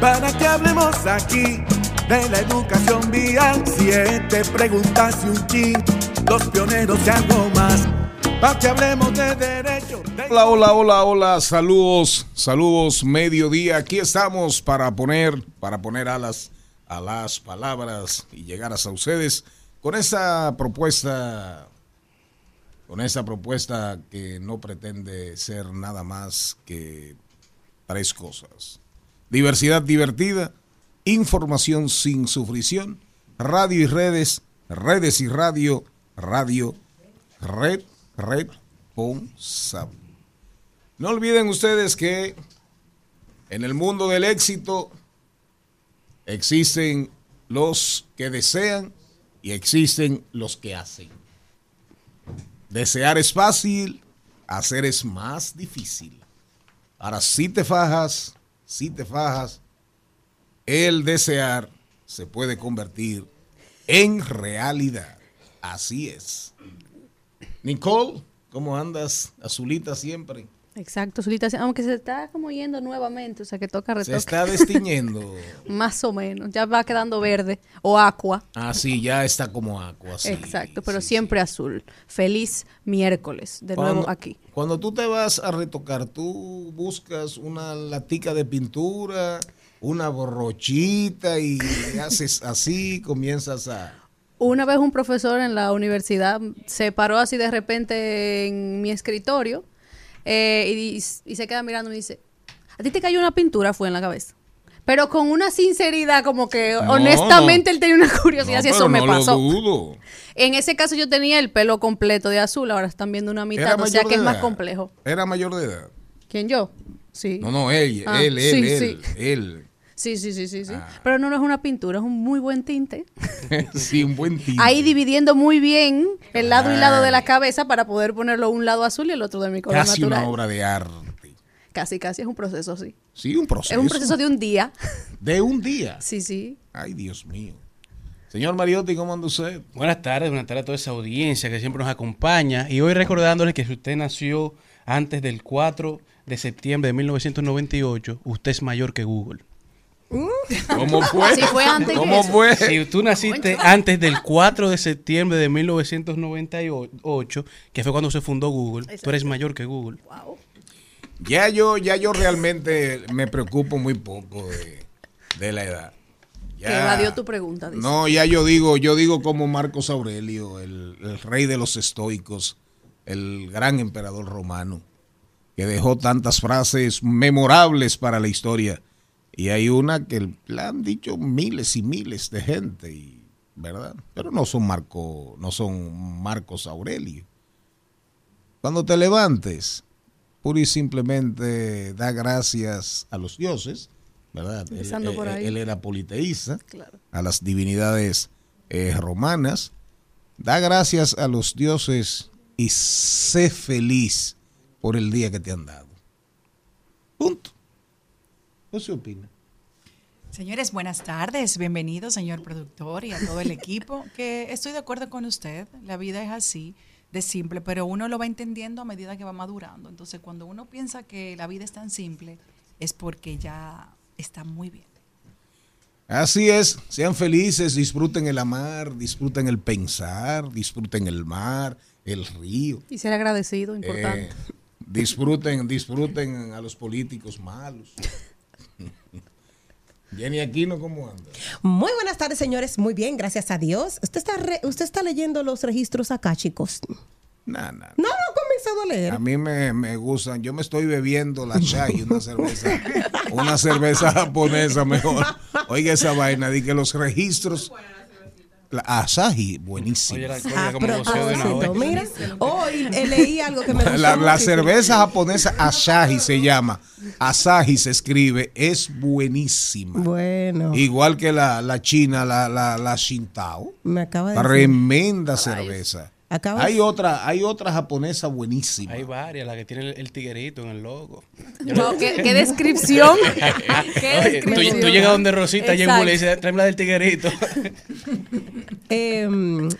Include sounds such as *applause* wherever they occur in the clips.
para que hablemos aquí de la educación vial. Siete preguntas y un chin, los pioneros y algo más. Para que hablemos de derecho. de- Hola, hola, hola, hola, saludos, saludos, mediodía. Aquí estamos para poner, para poner alas a las palabras y llegar hasta ustedes con esa propuesta, con esa propuesta que no pretende ser nada más que tres cosas. Diversidad divertida, información sin sufrición, radio y redes, redes y radio, radio, red, responsable. No olviden ustedes que en el mundo del éxito existen los que desean y existen los que hacen. Desear es fácil, hacer es más difícil. Ahora, si te fajas, si te fajas, el desear se puede convertir en realidad. Así es. Nicole, ¿cómo andas? Azulita siempre. Exacto, Zulita, aunque se está como yendo nuevamente, o sea que toca Se retoque. está destiñendo. *laughs* Más o menos, ya va quedando verde o aqua. Ah, sí, ya está como agua. sí, Exacto, pero sí, siempre azul. Feliz miércoles, de Cuando- nuevo aquí. Cuando tú te vas a retocar, tú buscas una latica de pintura, una borrochita y haces así, *laughs* comienzas a... Una vez un profesor en la universidad se paró así de repente en mi escritorio eh, y, y se queda mirando y me dice, ¿a ti te cayó una pintura? Fue en la cabeza. Pero con una sinceridad como que No, honestamente él tenía una curiosidad No, si eso me no pasó. Lo dudo. En ese caso yo tenía el pelo completo de azul, ahora están viendo una mitad, Era o sea que es más complejo. Era mayor de edad. ¿Quién yo? Sí. No, no, él, Ah, él, él, sí, él, sí. él. Sí, sí, sí, sí, sí. Ah. Pero no, no es una pintura, es un muy buen tinte. *laughs* sí, un buen tinte. Ahí dividiendo muy bien el lado y lado de la cabeza para poder ponerlo un lado azul y el otro de mi color Casi natural. una obra de arte. Casi, casi es un proceso, sí. Sí, un proceso. Es un proceso de un día. *laughs* De un día. Sí, sí. Ay, Dios mío. Señor Mariotti, ¿cómo anda usted? Buenas tardes, buenas tardes a toda esa audiencia que siempre nos acompaña. Y hoy recordándole que si usted nació antes del 4 de septiembre de 1998, usted es mayor que Google. ¿Cómo fue? Sí, fue antes ¿Cómo fue? Si tú naciste antes del 4 de septiembre de 1998, que fue cuando se fundó Google, tú eres mayor que Google. Wow. Ya yo, ya yo realmente me preocupo muy poco de, de la edad. Ya- Que evadió tu pregunta, dice. No, ya yo digo, yo digo como Marcos Aurelio, el, el rey de los estoicos, el gran emperador romano, que dejó tantas frases memorables para la historia. Y hay una que la han dicho miles y miles de gente, y, ¿verdad? Pero no son Marco, no son Marcos Aurelio. Cuando te levantes, pura y simplemente da gracias a los dioses, ¿verdad? Él, era politeísta, Claro. a las divinidades eh, romanas. Da gracias a los dioses y sé feliz por el día que te han dado. Punto. ¿Qué se opina? Señores, buenas tardes. Bienvenido, señor productor y a todo el equipo. *laughs* Que estoy de acuerdo con usted. La vida es así, de simple, pero uno lo va entendiendo a medida que va madurando. Entonces, cuando uno piensa que la vida es tan simple, es porque ya está muy bien. Así es, sean felices, disfruten el amar, disfruten el pensar, disfruten el mar, el río. Y ser agradecido, importante. Eh, disfruten, disfruten a los políticos malos. *laughs* Jenny Aquino, ¿cómo anda? Muy buenas tardes, señores. Muy bien, gracias a Dios. Usted está, re- usted está leyendo los registros acá, chicos. Nah, nah. No, no ha comenzado a leer. A mí me, me gustan. Yo me estoy bebiendo la chai, una cerveza, una cerveza japonesa mejor. Oiga esa vaina, de que los registros. La Asahi, buenísimo. Oye, la A alcohólica como goceo de una propósito, vez. mira, hoy leí algo que me gustó La, la cerveza japonesa Asahi se llama. Asahi se escribe, es buenísima. Bueno, Igual que la, la china, la, la, la Shintao. me acaba de decir. Tremenda cerveza. Hay otra, hay otra japonesa buenísima. Hay varias, la que tiene el, el tiguerito en el logo. *laughs* Wow, ¿qué, qué descripción. *laughs* ¿Qué Oye, tú, descripción. tú llegas donde Rosita y Exacto. le dice, tráeme la del tiguerito. *laughs* Eh,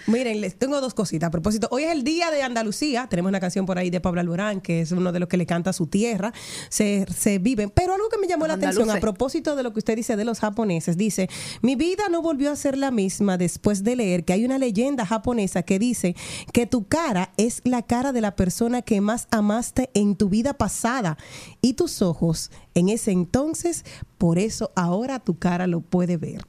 miren, les tengo dos cositas. A propósito, hoy es el día de Andalucía. Tenemos una canción por ahí de Pablo Alborán, que es uno de los que le canta a su tierra. Se, se viven. Pero algo que me llamó la atención a propósito de lo que usted dice de los japoneses, dice, mi vida no volvió a ser la misma después de leer que hay una leyenda japonesa que dice que tu cara es la cara de la persona que más amaste en tu vida pasada y tus ojos en ese entonces, por eso ahora tu cara lo puede ver.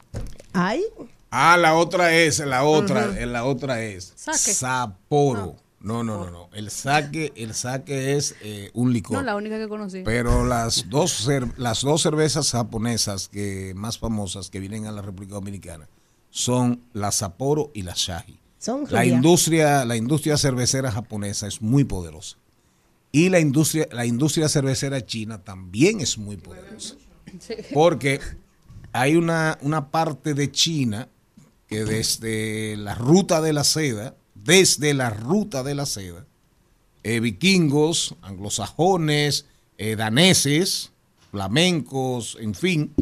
Ay, Ah, la otra es, la otra, eh, la otra es Sake. Sapporo. No, no, no, no. El saque, el saque es eh, un licor. No, la única que conocí. Pero las dos, las dos cervezas japonesas que más famosas que vienen a la República Dominicana son la Sapporo y la Shahi. Son La industria, la industria cervecera japonesa es muy poderosa. Y la industria, la industria cervecera china también es muy poderosa. Porque hay una, una parte de China que desde la ruta de la seda, desde la ruta de la seda, eh, vikingos, anglosajones, eh, daneses, flamencos, en fin,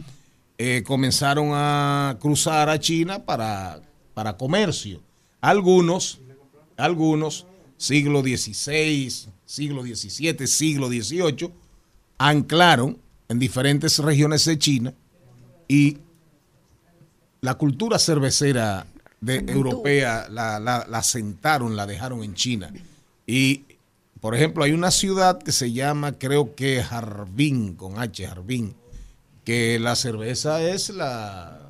eh, comenzaron a cruzar a China para, para comercio. Algunos, algunos, siglo XVI, siglo XVII, siglo XVIII, anclaron en diferentes regiones de China y la cultura cervecera de, europea la, la, la sentaron, la dejaron en China. Y, por ejemplo, hay una ciudad que se llama, creo que Harbin, con H, Harbin, que la cerveza es la,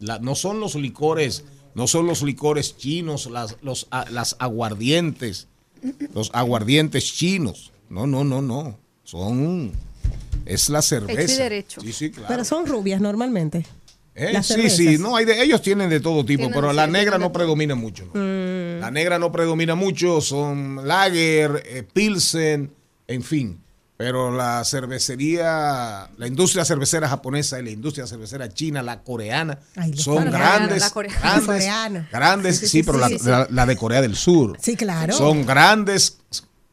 la- no son los licores, no son los licores chinos, las, los, a- las aguardientes, los aguardientes chinos. No, no, no, no. Son, es la cerveza. Hecho y derecho. Sí, sí, claro. Pero son rubias normalmente. Eh, Las sí, cervezas. sí, no, hay de, ellos tienen de todo tipo, Tienen, pero la negra no predomina mucho. ¿no? Mm. La negra no predomina mucho, son lager, eh, pilsen, en fin. Pero la cervecería, la industria cervecera japonesa y la industria cervecera china, la coreana, Ay, son coreana, grandes, la coreana. *laughs* grandes, coreana. grandes, sí, Sí, sí, sí, pero la, sí, la- la de Corea del Sur. Sí, claro. Son grandes,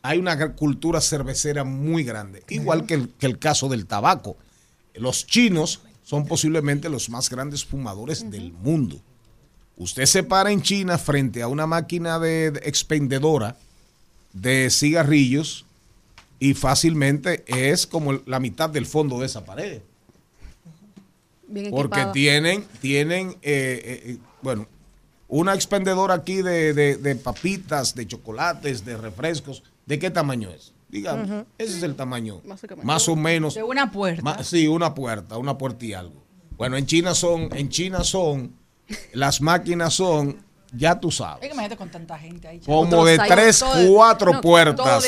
hay una cultura cervecera muy grande, igual que el, que el caso del tabaco. Los chinos son posiblemente los más grandes fumadores del mundo. Usted se para en China frente a una máquina de, de expendedora de cigarrillos y fácilmente es como la mitad del fondo de esa pared. Bien Porque tienen, tienen eh, eh, eh, bueno, una expendedora aquí de, de- de papitas, de chocolates, de refrescos. ¿De qué tamaño es? Digamos, ese es el tamaño. Más o menos. De una puerta. Sí, una puerta, una puerta y algo. Bueno, en China son, en China son, las máquinas son, ya tú sabes. Hay que imagínate con tanta gente ahí. Como de tres, cuatro puertas.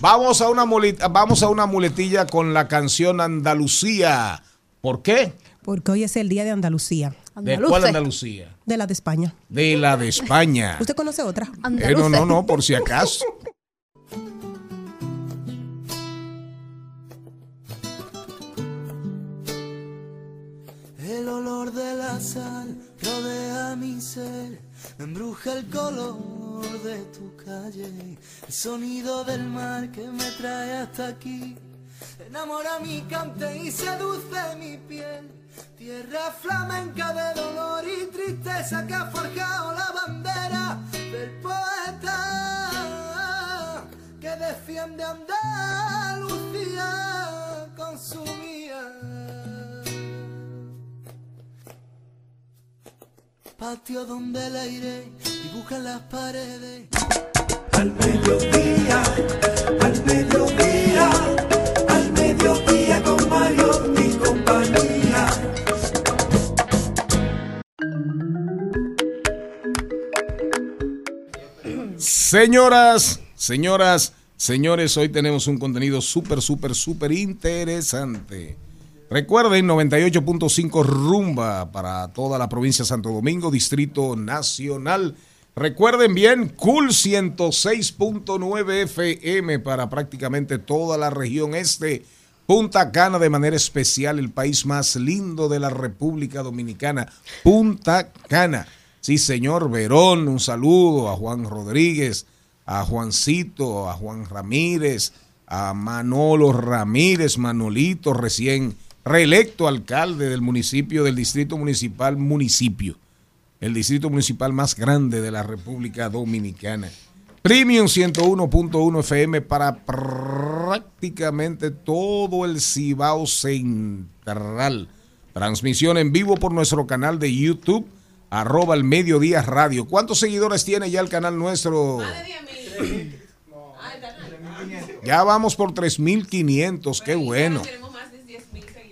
Vamos, a una muletilla con la canción Andalucía. ¿Por qué? Porque hoy es el día de Andalucía. Andaluce. ¿De cuál Andalucía? De la de España. De la de España. *laughs* ¿Usted conoce otra? Eh, no, no, no, por si acaso. el olor de la sal rodea mi ser embruja el color de tu calle, el sonido del mar que me trae hasta aquí. Enamora mi cante y seduce mi piel. Tierra flamenca de dolor y tristeza que ha forjado la bandera del poeta que defiende Andalucía con su Patio donde el aire dibuja las paredes. Al mediodía, al mediodía, al mediodía con Mario y compañía. Señoras, señoras, señores, hoy tenemos un contenido súper, súper, súper interesante. Recuerden, 98.5 rumba para toda la provincia de Santo Domingo, Distrito Nacional. Recuerden bien, Cool 106.9 FM para prácticamente toda la región este. Punta Cana de manera especial, el país más lindo de la República Dominicana. Punta Cana. Sí, señor Verón, un saludo a Juan Rodríguez, a Juancito, a Juan Ramírez, a Manolo Ramírez, Manolito, recién reelecto alcalde del municipio, del distrito municipal, municipio, el distrito municipal más grande de la República Dominicana. Premium 101.1 FM para prácticamente todo el Cibao Central. Transmisión en vivo por nuestro canal de YouTube, arroba el mediodía radio. ¿Cuántos seguidores tiene ya el canal nuestro? Ya vamos por 3.500, qué bueno.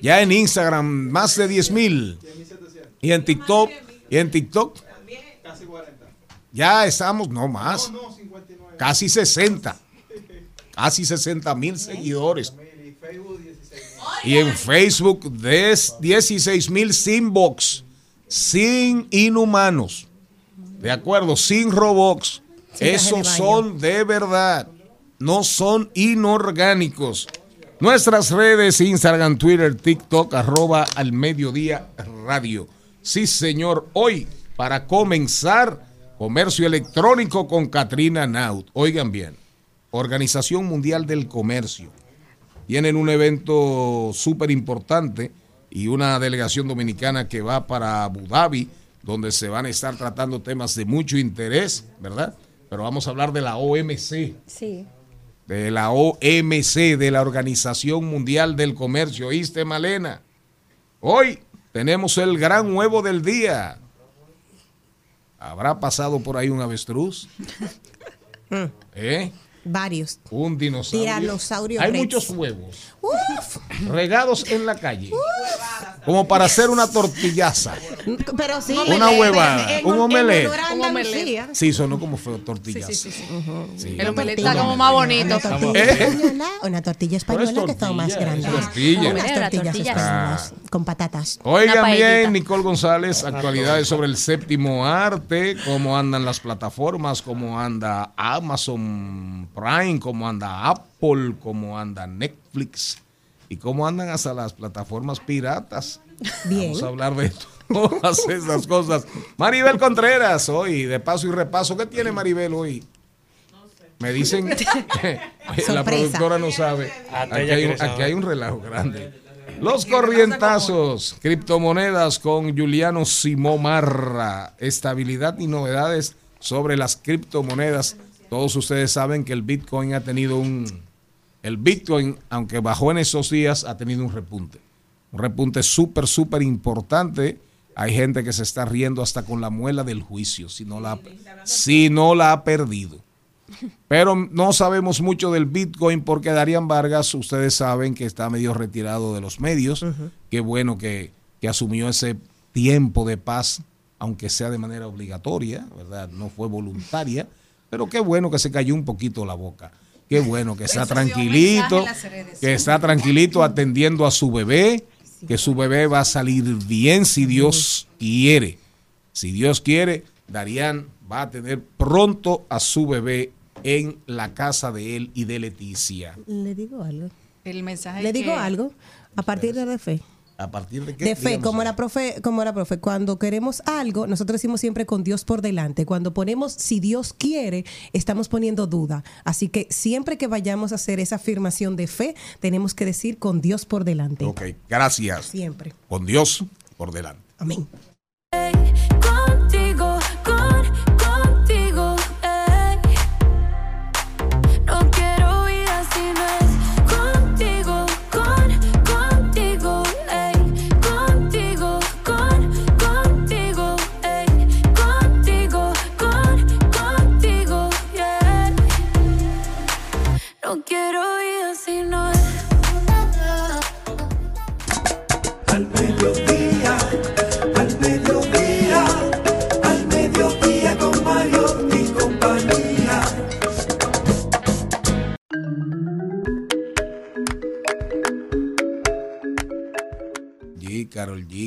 Ya en Instagram, más de 10.000. Y en TikTok, y en TikTok, ya estamos, no más, casi 60. Casi 60 mil seguidores. Y en Facebook, 16 mil sin box, sin inhumanos. De acuerdo, sin de Esos son de verdad. No son inorgánicos. Nuestras redes, Instagram, Twitter, TikTok, arroba al mediodía radio. Sí, señor. Hoy, para comenzar, comercio electrónico con Katrina Naut. Oigan bien, Organización Mundial del Comercio. Tienen un evento súper importante y una delegación dominicana que va para Abu Dhabi, donde se van a estar tratando temas de mucho interés, ¿verdad? Pero vamos a hablar de la OMC Sí. De la OMC, de la Organización Mundial del Comercio. ¿Oíste, Malena? Hoy tenemos el gran huevo del día. ¿Habrá pasado por ahí un avestruz? *laughs* ¿Eh? Varios. Un dinosaurio. Tiranosaurio Hay rex. muchos huevos Uf, regados en la calle. Como para hacer una tortillaza. pero sí. Una huevada, en- un omelette. Un omelette. Sí, sonó como feo tortillaza. Sí, sí, sí. Sí. El omelette tortilla. está como más bonito. Una tortilla ¿Eh? española, una tortilla española es que son más tortilla, es grandes. tortilla. Unas tortillas españolas con patatas. Oigan bien, Nicole González, actualidades sobre el séptimo arte, cómo andan las plataformas, cómo anda Amazon Prime, cómo anda Apple, cómo anda Netflix y cómo andan hasta las plataformas piratas. Bien. Vamos a hablar de todas esas cosas. Maribel Contreras, hoy, de paso y repaso. ¿Qué tiene Maribel hoy? Me dicen *laughs* que la productora no sabe. Hasta Aquí hay, un, quiere saber. aquí hay un relajo grande. Los corrientazos, criptomonedas con Juliano Simomarra, estabilidad y novedades sobre las criptomonedas. Todos ustedes saben que el Bitcoin ha tenido un... El Bitcoin, aunque bajó en esos días, ha tenido un repunte. Un repunte súper, súper importante. Hay gente que se está riendo hasta con la muela del juicio, si no la, ha- si no la ha perdido. Pero no sabemos mucho del Bitcoin porque Darían Vargas, ustedes saben que está medio retirado de los medios. Qué bueno que, que asumió ese tiempo de paz, aunque sea de manera obligatoria, ¿verdad? No fue voluntaria. Pero qué bueno que se cayó un poquito la boca. Qué bueno que está tranquilito, que está tranquilito atendiendo a su bebé, que su bebé va a salir bien si Dios quiere. Si Dios quiere, Darían va a tener pronto a su bebé en la casa de él y de Leticia. Le digo algo. El mensaje Le digo que- algo. A partir de fe. ¿A partir de qué? De fe, como la profe, como la profe, cuando queremos algo, nosotros decimos siempre con Dios por delante. Cuando ponemos si Dios quiere, estamos poniendo duda. Así que siempre que vayamos a hacer esa afirmación de fe, tenemos que decir con Dios por delante. Ok, gracias. Siempre. Con Dios por delante. Amén.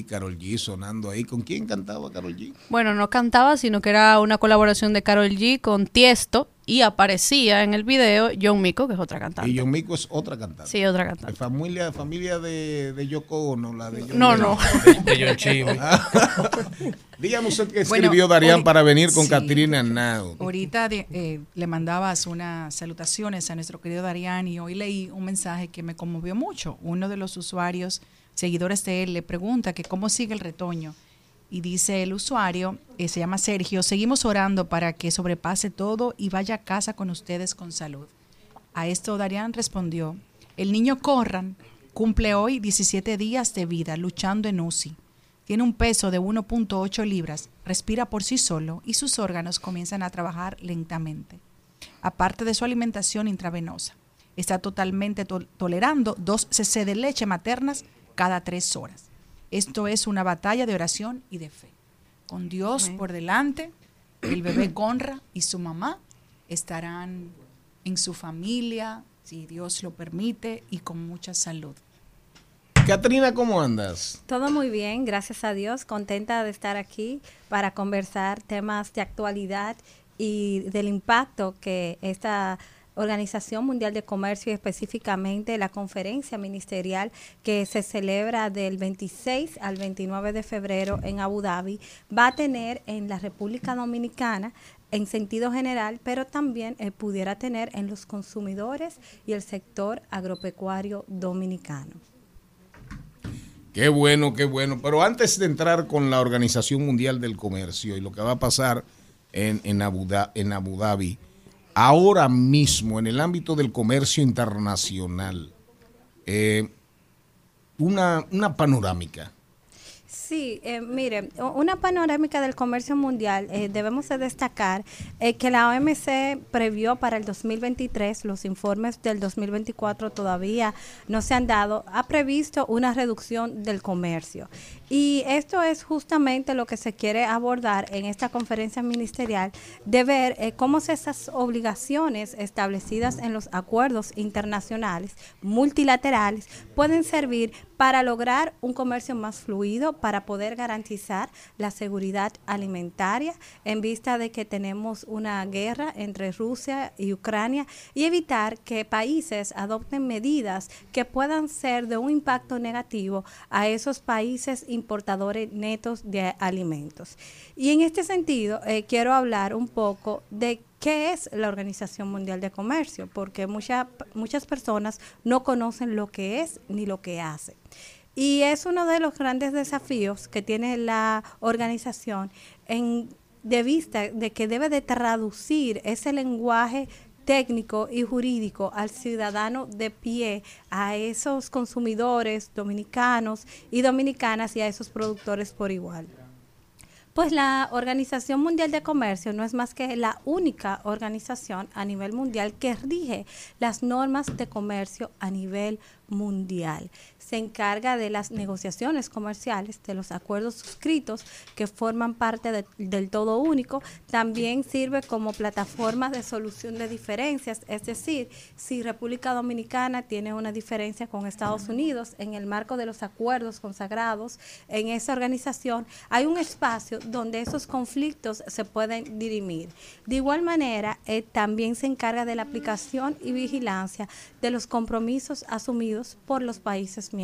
Carol G, sonando ahí. ¿Con quién cantaba Carol G? Bueno, no cantaba, sino que era una colaboración de Carol G con Tiesto y aparecía en el video John Mico, que es otra cantante. Y John Mico es otra cantante. Sí, otra De cantante. familia, familia de, de Yoko Ono, la de John No, no. De John Chimmy. *laughs* Dígame usted que Bueno, escribió Darían ori- para venir con sí. Catrina Now. Ahorita de- eh, le mandabas unas salutaciones a nuestro querido Darían y hoy leí un mensaje que me conmovió mucho. Uno de los usuarios, seguidores de él, le pregunta que cómo sigue el retoño. Y dice el usuario, eh, se llama Sergio, seguimos orando para que sobrepase todo y vaya a casa con ustedes con salud. A esto Darían respondió, el niño Corran cumple hoy 17 días de vida luchando en UCI. Tiene un peso de 1.8 libras, respira por sí solo y sus órganos comienzan a trabajar lentamente. Aparte de su alimentación intravenosa, está totalmente to- tolerando 2 cc de leche maternas cada tres horas. Esto es una batalla de oración y de fe. Con Dios Amén. por delante, el bebé *clears throat* Conra y su mamá estarán en su familia, si Dios lo permite, y con mucha salud. Catrina, ¿cómo andas? Todo muy bien, gracias a Dios. Contenta de estar aquí para conversar temas de actualidad y del impacto que esta Organización Mundial de Comercio y específicamente la conferencia ministerial que se celebra del 26 al 29 de febrero en Abu Dhabi va a tener en la República Dominicana en sentido general, pero también eh, pudiera tener en los consumidores y el sector agropecuario dominicano. Qué bueno, qué bueno. Pero antes de entrar con la Organización Mundial del Comercio y lo que va a pasar en, Abu, en Abu Dhabi, ahora mismo en el ámbito del comercio internacional, eh, una, una panorámica. Sí, eh, mire, una panorámica del comercio mundial, eh, debemos de destacar eh, que la OMC previó para el 2023, los informes del 2024 todavía no se han dado, ha previsto una reducción del comercio. Y esto es justamente lo que se quiere abordar en esta conferencia ministerial, de ver eh, cómo esas obligaciones establecidas en los acuerdos internacionales, multilaterales, pueden servir para lograr un comercio más fluido, para poder garantizar la seguridad alimentaria en vista de que tenemos una guerra entre Rusia y Ucrania y evitar que países adopten medidas que puedan ser de un impacto negativo a esos países importadores netos de alimentos. Y en este sentido, eh, quiero hablar un poco de qué es la Organización Mundial de Comercio, porque mucha- muchas personas no conocen lo que es ni lo que hace. Y es uno de los grandes desafíos que tiene la organización de vista de que debe de traducir ese lenguaje técnico y jurídico al ciudadano de pie, a esos consumidores dominicanos y dominicanas y a esos productores por igual. Pues la Organización Mundial de Comercio no es más que la única organización a nivel mundial que rige las normas de comercio a nivel mundial. Se encarga de las negociaciones comerciales, de los acuerdos suscritos que forman parte de- del todo único. También sirve como plataforma de solución de diferencias, es decir, si República Dominicana tiene una diferencia con Estados Unidos en el marco de los acuerdos consagrados en esa organización, hay un espacio donde esos conflictos se pueden dirimir. De igual manera, eh, también se encarga de la aplicación y vigilancia de los compromisos asumidos por los países miembros.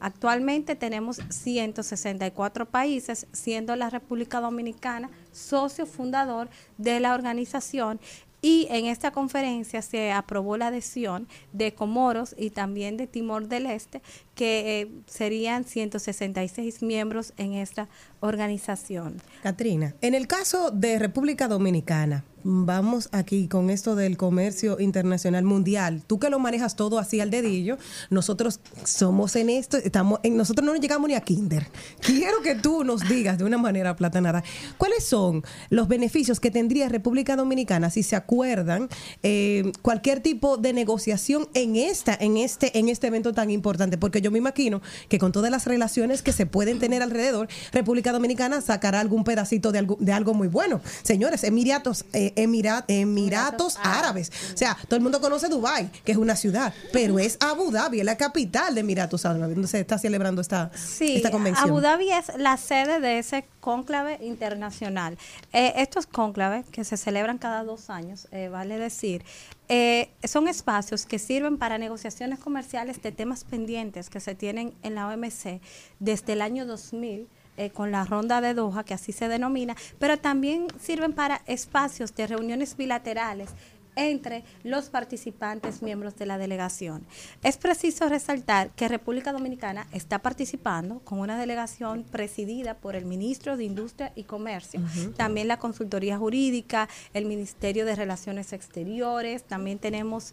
Actualmente tenemos 164 países, siendo la República Dominicana socio fundador de la organización. Y en esta conferencia se aprobó la adhesión de Comoros y también de Timor del Este, que eh, serían 166 miembros en esta organización. Katrina, en el caso de República Dominicana, vamos aquí con esto del comercio internacional mundial. Tú que lo manejas todo así al dedillo, nosotros somos en esto, estamos en, nosotros no nos llegamos ni a kinder. Quiero que tú nos digas de una manera platanada, ¿cuáles son los beneficios que tendría República Dominicana si se acuerdan eh, cualquier tipo de negociación en esta, en este, en este evento tan importante? Porque yo me imagino que con todas las relaciones que se pueden tener alrededor, República Dominicana sacará algún pedacito de algo, de algo muy bueno. Señores, Emiratos, eh, Emira- Emiratos Árabes. O sea, todo el mundo conoce Dubai, que es una ciudad, pero es Abu Dhabi, es la capital de Emiratos Árabes, donde se está celebrando esta, Sí, esta convención. Abu Dhabi es la sede de ese cónclave internacional. Eh, estos cónclaves que se celebran cada dos años, eh, vale decir, eh, son espacios que sirven para negociaciones comerciales de temas pendientes que se tienen en la OMC desde el año 2000 eh, con la ronda de Doha, que así se denomina, pero también sirven para espacios de reuniones bilaterales entre los participantes miembros de la delegación. Es preciso resaltar que República Dominicana está participando con una delegación presidida por el ministro de Industria y Comercio, también la consultoría jurídica, el Ministerio de Relaciones Exteriores, también tenemos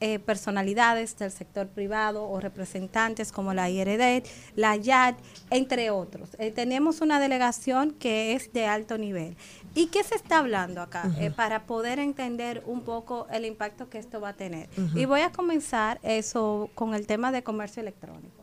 eh, personalidades del sector privado o representantes como la IRD, la YAD, entre otros. Eh, tenemos una delegación que es de alto nivel. ¿Y qué se está hablando acá? Eh, para poder entender un poco el impacto que esto va a tener. Y voy a comenzar eso con el tema de comercio electrónico.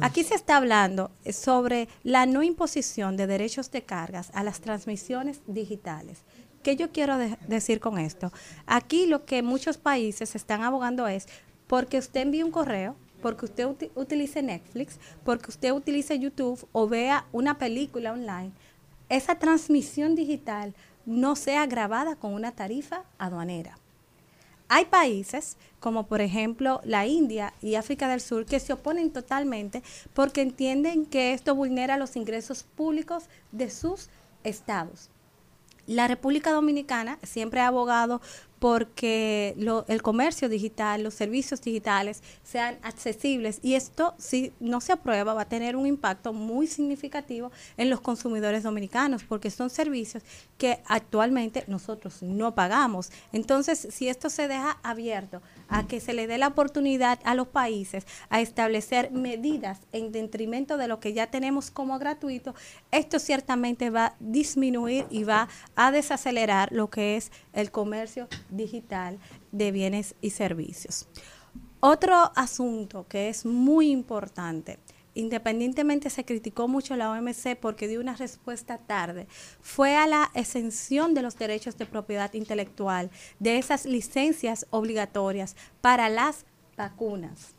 Aquí se está hablando eh, sobre la no imposición de derechos de cargas a las transmisiones digitales. ¿Qué yo quiero de- decir con esto? Aquí lo que muchos países están abogando es porque usted envíe un correo, porque usted uti- utilice Netflix, porque usted utilice YouTube o vea una película online, esa transmisión digital no sea grabada con una tarifa aduanera. Hay países, como por ejemplo la India y África del Sur, que se oponen totalmente porque entienden que esto vulnera los ingresos públicos de sus estados. La República Dominicana siempre ha abogado porque el comercio digital, los servicios digitales sean accesibles y esto si no se aprueba va a tener un impacto muy significativo en los consumidores dominicanos porque son servicios que actualmente nosotros no pagamos. Entonces, si esto se deja abierto a que se le dé la oportunidad a los países a establecer medidas en detrimento de lo que ya tenemos como gratuito, esto ciertamente va a disminuir y va a desacelerar lo que es el comercio digital de bienes y servicios. Otro asunto que es muy importante, independientemente se criticó mucho la OMC porque dio una respuesta tarde, fue a la exención de los derechos de propiedad intelectual, de esas licencias obligatorias para las vacunas.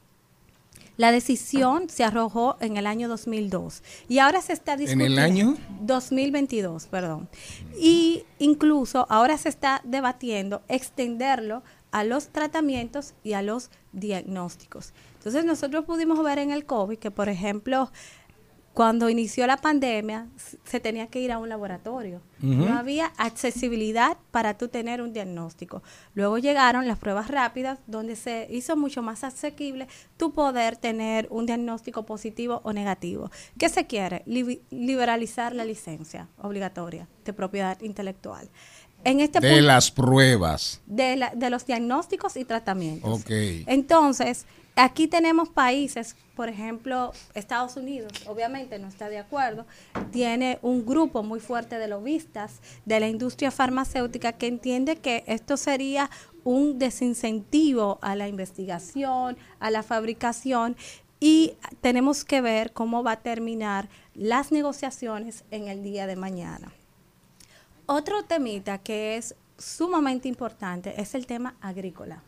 La decisión se arrojó en el año 2002 y ahora se está ¿En discutiendo. el año? 2022, perdón. Y incluso ahora se está debatiendo extenderlo a los tratamientos y a los diagnósticos. Entonces nosotros pudimos ver en el COVID que, por ejemplo, cuando inició la pandemia, se tenía que ir a un laboratorio. No había accesibilidad para tú tener un diagnóstico. Luego llegaron las pruebas rápidas, donde se hizo mucho más asequible tu poder tener un diagnóstico positivo o negativo. ¿Qué se quiere? Liberalizar la licencia obligatoria de propiedad intelectual. En este De punto- las pruebas. de, la- de los diagnósticos y tratamientos. Ok. Entonces, aquí tenemos países, por ejemplo, Estados Unidos, obviamente no está de acuerdo, tiene un grupo muy fuerte de lobistas de la industria farmacéutica que entiende que esto sería un desincentivo a la investigación, a la fabricación y tenemos que ver cómo va a terminar las negociaciones en el día de mañana. Otro temita que es sumamente importante es el tema agrícola.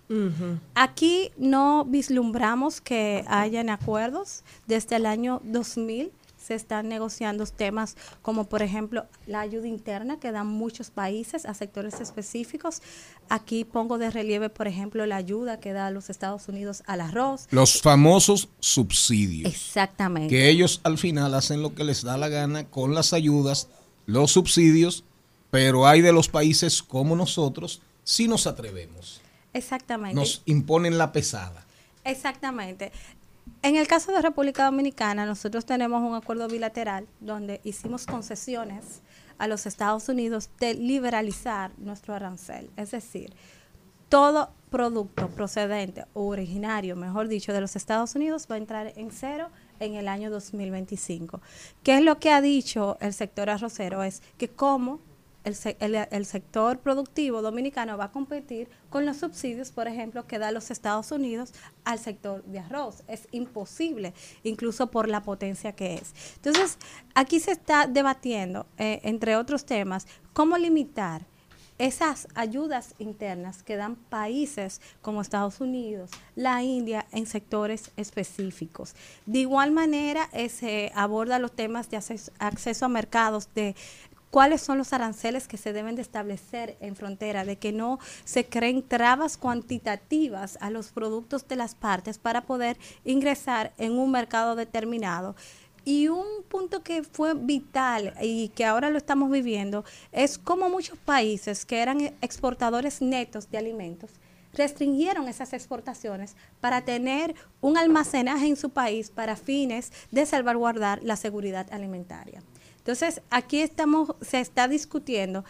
Aquí no vislumbramos que hayan acuerdos. Desde el año 2000 se están negociando temas como, por ejemplo, la ayuda interna que dan muchos países a sectores específicos. Aquí pongo de relieve, por ejemplo, la ayuda que da los Estados Unidos al arroz. Los famosos subsidios. Exactamente. Que ellos al final hacen lo que les da la gana con las ayudas, los subsidios, pero hay de los países como nosotros si nos atrevemos. Exactamente. Nos imponen la pesada. Exactamente. En el caso de República Dominicana, nosotros tenemos un acuerdo bilateral donde hicimos concesiones a los Estados Unidos de liberalizar nuestro arancel. Es decir, todo producto procedente o originario, mejor dicho, de los Estados Unidos va a entrar en cero en el año 2025. ¿Qué es lo que ha dicho el sector arrocero? Es que como el, el- sector productivo dominicano va a competir con los subsidios, por ejemplo, que da los Estados Unidos al sector de arroz. Es imposible, incluso por la potencia que es. Entonces, aquí se está debatiendo, eh, entre otros temas, cómo limitar esas ayudas internas que dan países como Estados Unidos, la India, en sectores específicos. De igual manera, eh, se aborda los temas de acceso a mercados, de cuáles son los aranceles que se deben de establecer en frontera, de que no se creen trabas cuantitativas a los productos de las partes para poder ingresar en un mercado determinado. Y un punto que fue vital y que ahora lo estamos viviendo es como muchos países que eran exportadores netos de alimentos restringieron esas exportaciones para tener un almacenaje en su país para fines de salvaguardar la seguridad alimentaria. Entonces, aquí estamos, se está discutiendo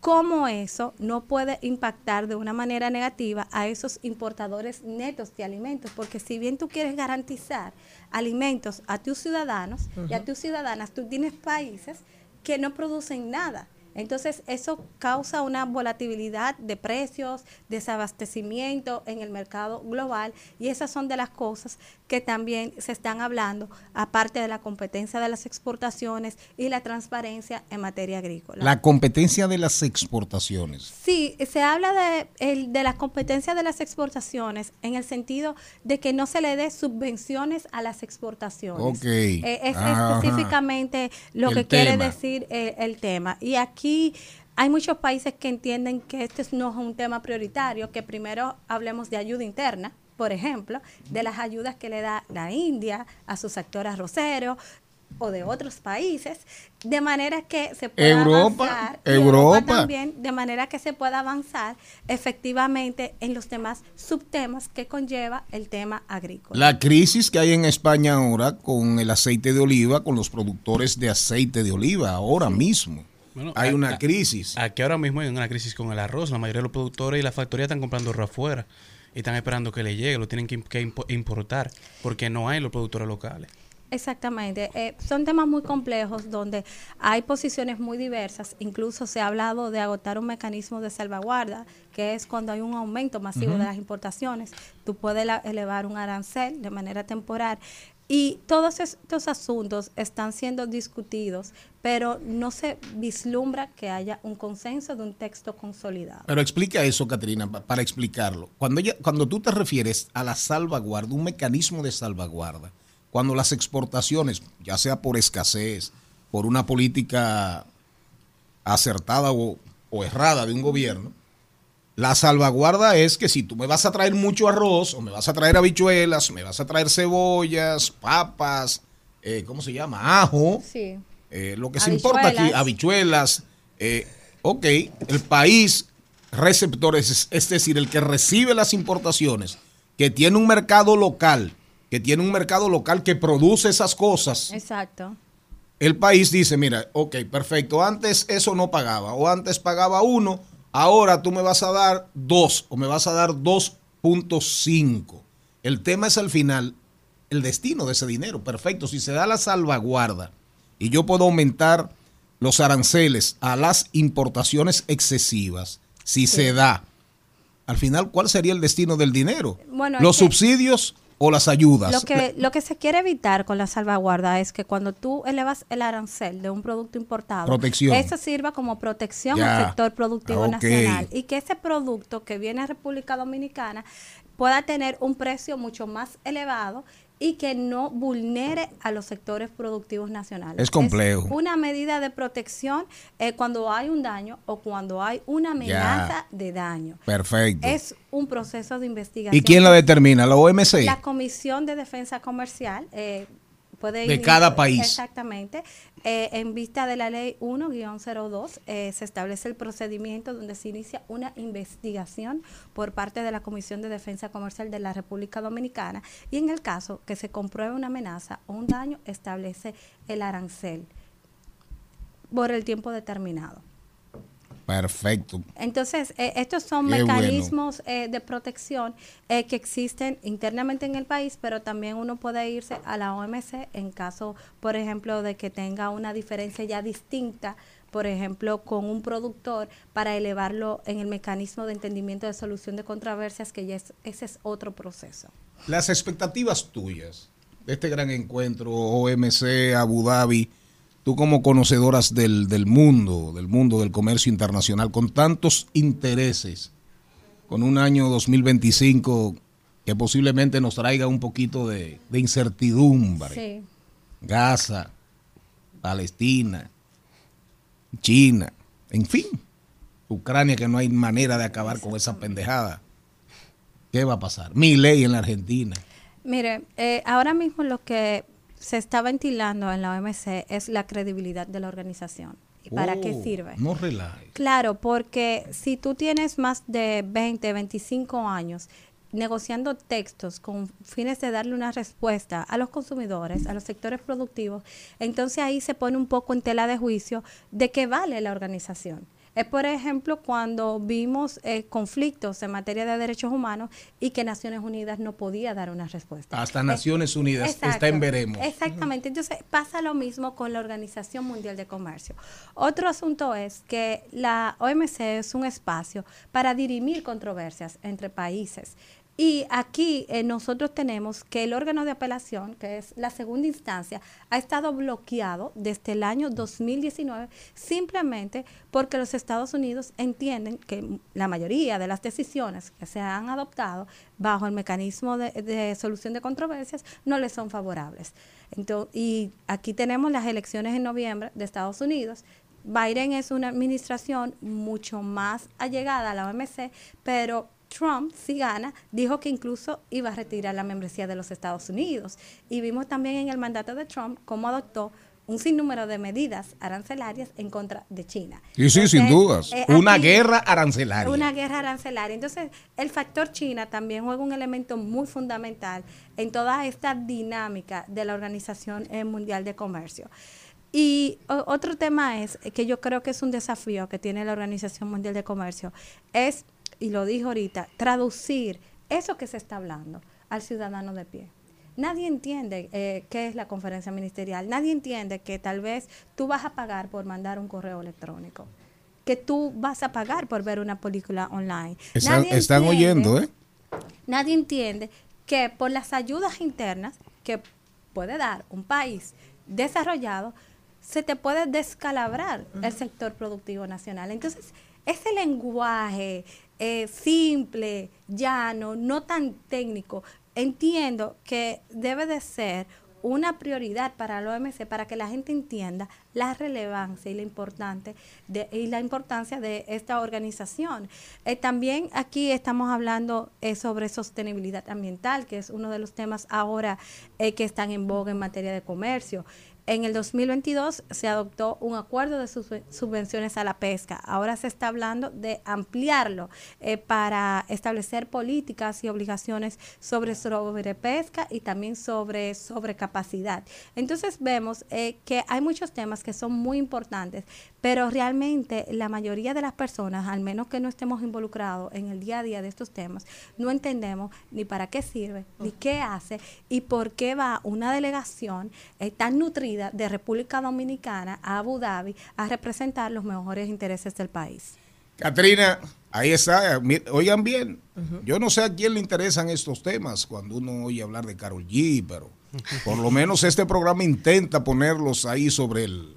cómo eso no puede impactar de una manera negativa a esos importadores netos de alimentos, porque si bien tú quieres garantizar alimentos a tus ciudadanos y a tus ciudadanas, tú tienes países que no producen nada. Entonces, eso causa una volatilidad de precios, desabastecimiento en el mercado global y esas son de las cosas que también se están hablando, aparte de la competencia de las exportaciones y la transparencia en materia agrícola. La competencia de las exportaciones. Sí, se habla de, el- de la competencia de las exportaciones en el sentido de que no se le dé subvenciones a las exportaciones. Ok. Eh, es Ajá. específicamente lo El que quiere decir eh, el tema. Y aquí hay muchos países que entienden que este no es un tema prioritario, que primero hablemos de ayuda interna, por ejemplo, de las ayudas que le da la India a su sector arrocero o de otros países, de manera que se pueda Europa, avanzar, y Europa. también, de manera que se pueda avanzar efectivamente en los demás subtemas que conlleva el tema agrícola. La crisis que hay en España ahora con el aceite de oliva, con los productores de aceite de oliva, ahora mismo. Bueno, hay a- una a- crisis. Aquí ahora mismo hay una crisis con el arroz. La mayoría de los productores y las factorías están comprando arroz afuera y están esperando que le llegue. Lo tienen que, im- que impo- importar porque no hay los productores locales. Exactamente. Eh, son temas muy complejos donde hay posiciones muy diversas. Incluso se ha hablado de agotar un mecanismo de salvaguarda, que es cuando hay un aumento masivo de las importaciones. Tú puedes la- elevar un arancel de manera temporal. Y todos estos asuntos están siendo discutidos, pero no se vislumbra que haya un consenso de un texto consolidado. Pero explica eso, Caterina, pa- para explicarlo. Cuando, ella- cuando tú te refieres a la salvaguarda, un mecanismo de salvaguarda, cuando las exportaciones, ya sea por escasez, por una política acertada o errada de un gobierno, la salvaguarda es que si tú me vas a traer mucho arroz, o me vas a traer habichuelas, me vas a traer cebollas, papas, eh, ¿cómo se llama? Ajo, Sí. eh, lo que se importa aquí, Habichuelas. habichuelas. eh, ok, el país receptor, es, es decir, el que recibe las importaciones, que tiene un mercado local, que tiene un mercado local que produce esas cosas, Exacto. el país dice, mira, ok, perfecto, antes eso no pagaba, o antes pagaba uno, ahora tú me vas a dar dos, o me vas a dar 2.5. El tema es al final el destino de ese dinero, perfecto, si se da la salvaguarda y yo puedo aumentar los aranceles a las importaciones excesivas, si se da, al final, ¿cuál sería el destino del dinero? Bueno, ¿Los que- subsidios o las ayudas? Lo que, lo que se quiere evitar con la salvaguarda es que cuando tú elevas el arancel de un producto importado, Protección. eso sirva como protección Ya. al sector productivo Ok. nacional y que ese producto que viene a República Dominicana pueda tener un precio mucho más elevado y que no vulnere a los sectores productivos nacionales. Es complejo. una medida de protección eh, cuando hay un daño o cuando hay una amenaza de daño. Perfecto. Es un proceso de investigación. ¿Y quién la determina? ¿La OMC? La Comisión de Defensa Comercial. eh, puede De cada país. Exactamente. Eh, en vista de la ley 1-02, eh, se establece el procedimiento donde se inicia una investigación por parte de la Comisión de Defensa Comercial de la República Dominicana y en el caso que se compruebe una amenaza o un daño, establece el arancel por el tiempo determinado. Perfecto. Entonces, eh, estos son Qué mecanismos eh, de protección eh, que existen internamente en el país, pero también uno puede irse a la OMC en caso, por ejemplo, de que tenga una diferencia ya distinta, por ejemplo, con un productor para elevarlo en el mecanismo de entendimiento de solución de controversias, que ya es, ese es otro proceso. Las expectativas tuyas de este gran encuentro, OMC, Abu Dhabi, tú como conocedoras del, del mundo, del mundo del comercio internacional, con tantos intereses, con un año 2025 que posiblemente nos traiga un poquito de, de incertidumbre. Sí. Gaza, Palestina, China, en fin, Ucrania que no hay manera de acabar con esa pendejada. ¿Qué va a pasar? Mi ley en la Argentina. Mire, eh, ahora mismo lo que se está ventilando en la OMC es la credibilidad de la organización. ¿Y para qué Oh, sirve? No relaje. Claro, porque si tú tienes más de 20, 25 años negociando textos con fines de darle una respuesta a los consumidores, a los sectores productivos, entonces ahí se pone un poco en tela de juicio de qué vale la organización. Es, por ejemplo, cuando vimos eh, conflictos en materia de derechos humanos y que Naciones Unidas no podía dar una respuesta. Hasta Es- Naciones Unidas Exacto. está en veremos. Exactamente. Entonces pasa lo mismo con la Organización Mundial de Comercio. Otro asunto es que la OMC es un espacio para dirimir controversias entre países. Y aquí eh, nosotros tenemos que el órgano de apelación, que es la segunda instancia, ha estado bloqueado desde el año 2019 simplemente porque los Estados Unidos entienden que la mayoría de las decisiones que se han adoptado bajo el mecanismo de, de solución de controversias no les son favorables. Entonces, y aquí tenemos las elecciones en noviembre de Estados Unidos. Biden es una administración mucho más allegada a la OMC, pero Trump, si gana, dijo que incluso iba a retirar la membresía de los Estados Unidos. Y vimos también en el mandato de Trump cómo adoptó un sinnúmero de medidas arancelarias en contra de China. Sí, sí, sin dudas. eh, Una aquí- guerra arancelaria. una guerra arancelaria. Entonces, el factor China también juega un elemento muy fundamental en toda esta dinámica de la Organización eh, Mundial de Comercio. Y o- otro tema es eh, que yo creo que es un desafío que tiene la Organización Mundial de Comercio, es, y lo dijo ahorita, traducir eso que se está hablando al ciudadano de pie. Nadie entiende eh, qué es la conferencia ministerial, nadie entiende que tal vez tú vas a pagar por mandar un correo electrónico, que tú vas a pagar por ver una película online. Están, Nadie están entiende- oyendo, ¿eh? Nadie entiende que por las ayudas internas que puede dar un país desarrollado, se te puede descalabrar el sector productivo nacional. Entonces, ese lenguaje eh, simple, llano, no tan técnico, entiendo que debe de ser una prioridad para la OMC para que la gente entienda la relevancia y la importante de, y la importancia de esta organización. Eh, también aquí estamos hablando eh, sobre sostenibilidad ambiental, que es uno de los temas ahora eh, que están en boga en materia de comercio. En el 2022 se adoptó un acuerdo de sub- subvenciones a la pesca. Ahora se está hablando de ampliarlo eh, para establecer políticas y obligaciones sobre sobrepesca y también sobre sobrecapacidad. Entonces vemos eh, que hay muchos temas que son muy importantes, pero realmente la mayoría de las personas, al menos que no estemos involucrados en el día a día de estos temas, no entendemos ni para qué sirve, ni qué hace y por qué va una delegación eh, tan nutrida de República Dominicana a Abu Dhabi a representar los mejores intereses del país. Catrina, ahí está. Mi- Oigan bien, yo no sé a quién le interesan estos temas cuando uno oye hablar de Carol G, pero por lo menos este programa intenta ponerlos ahí sobre el,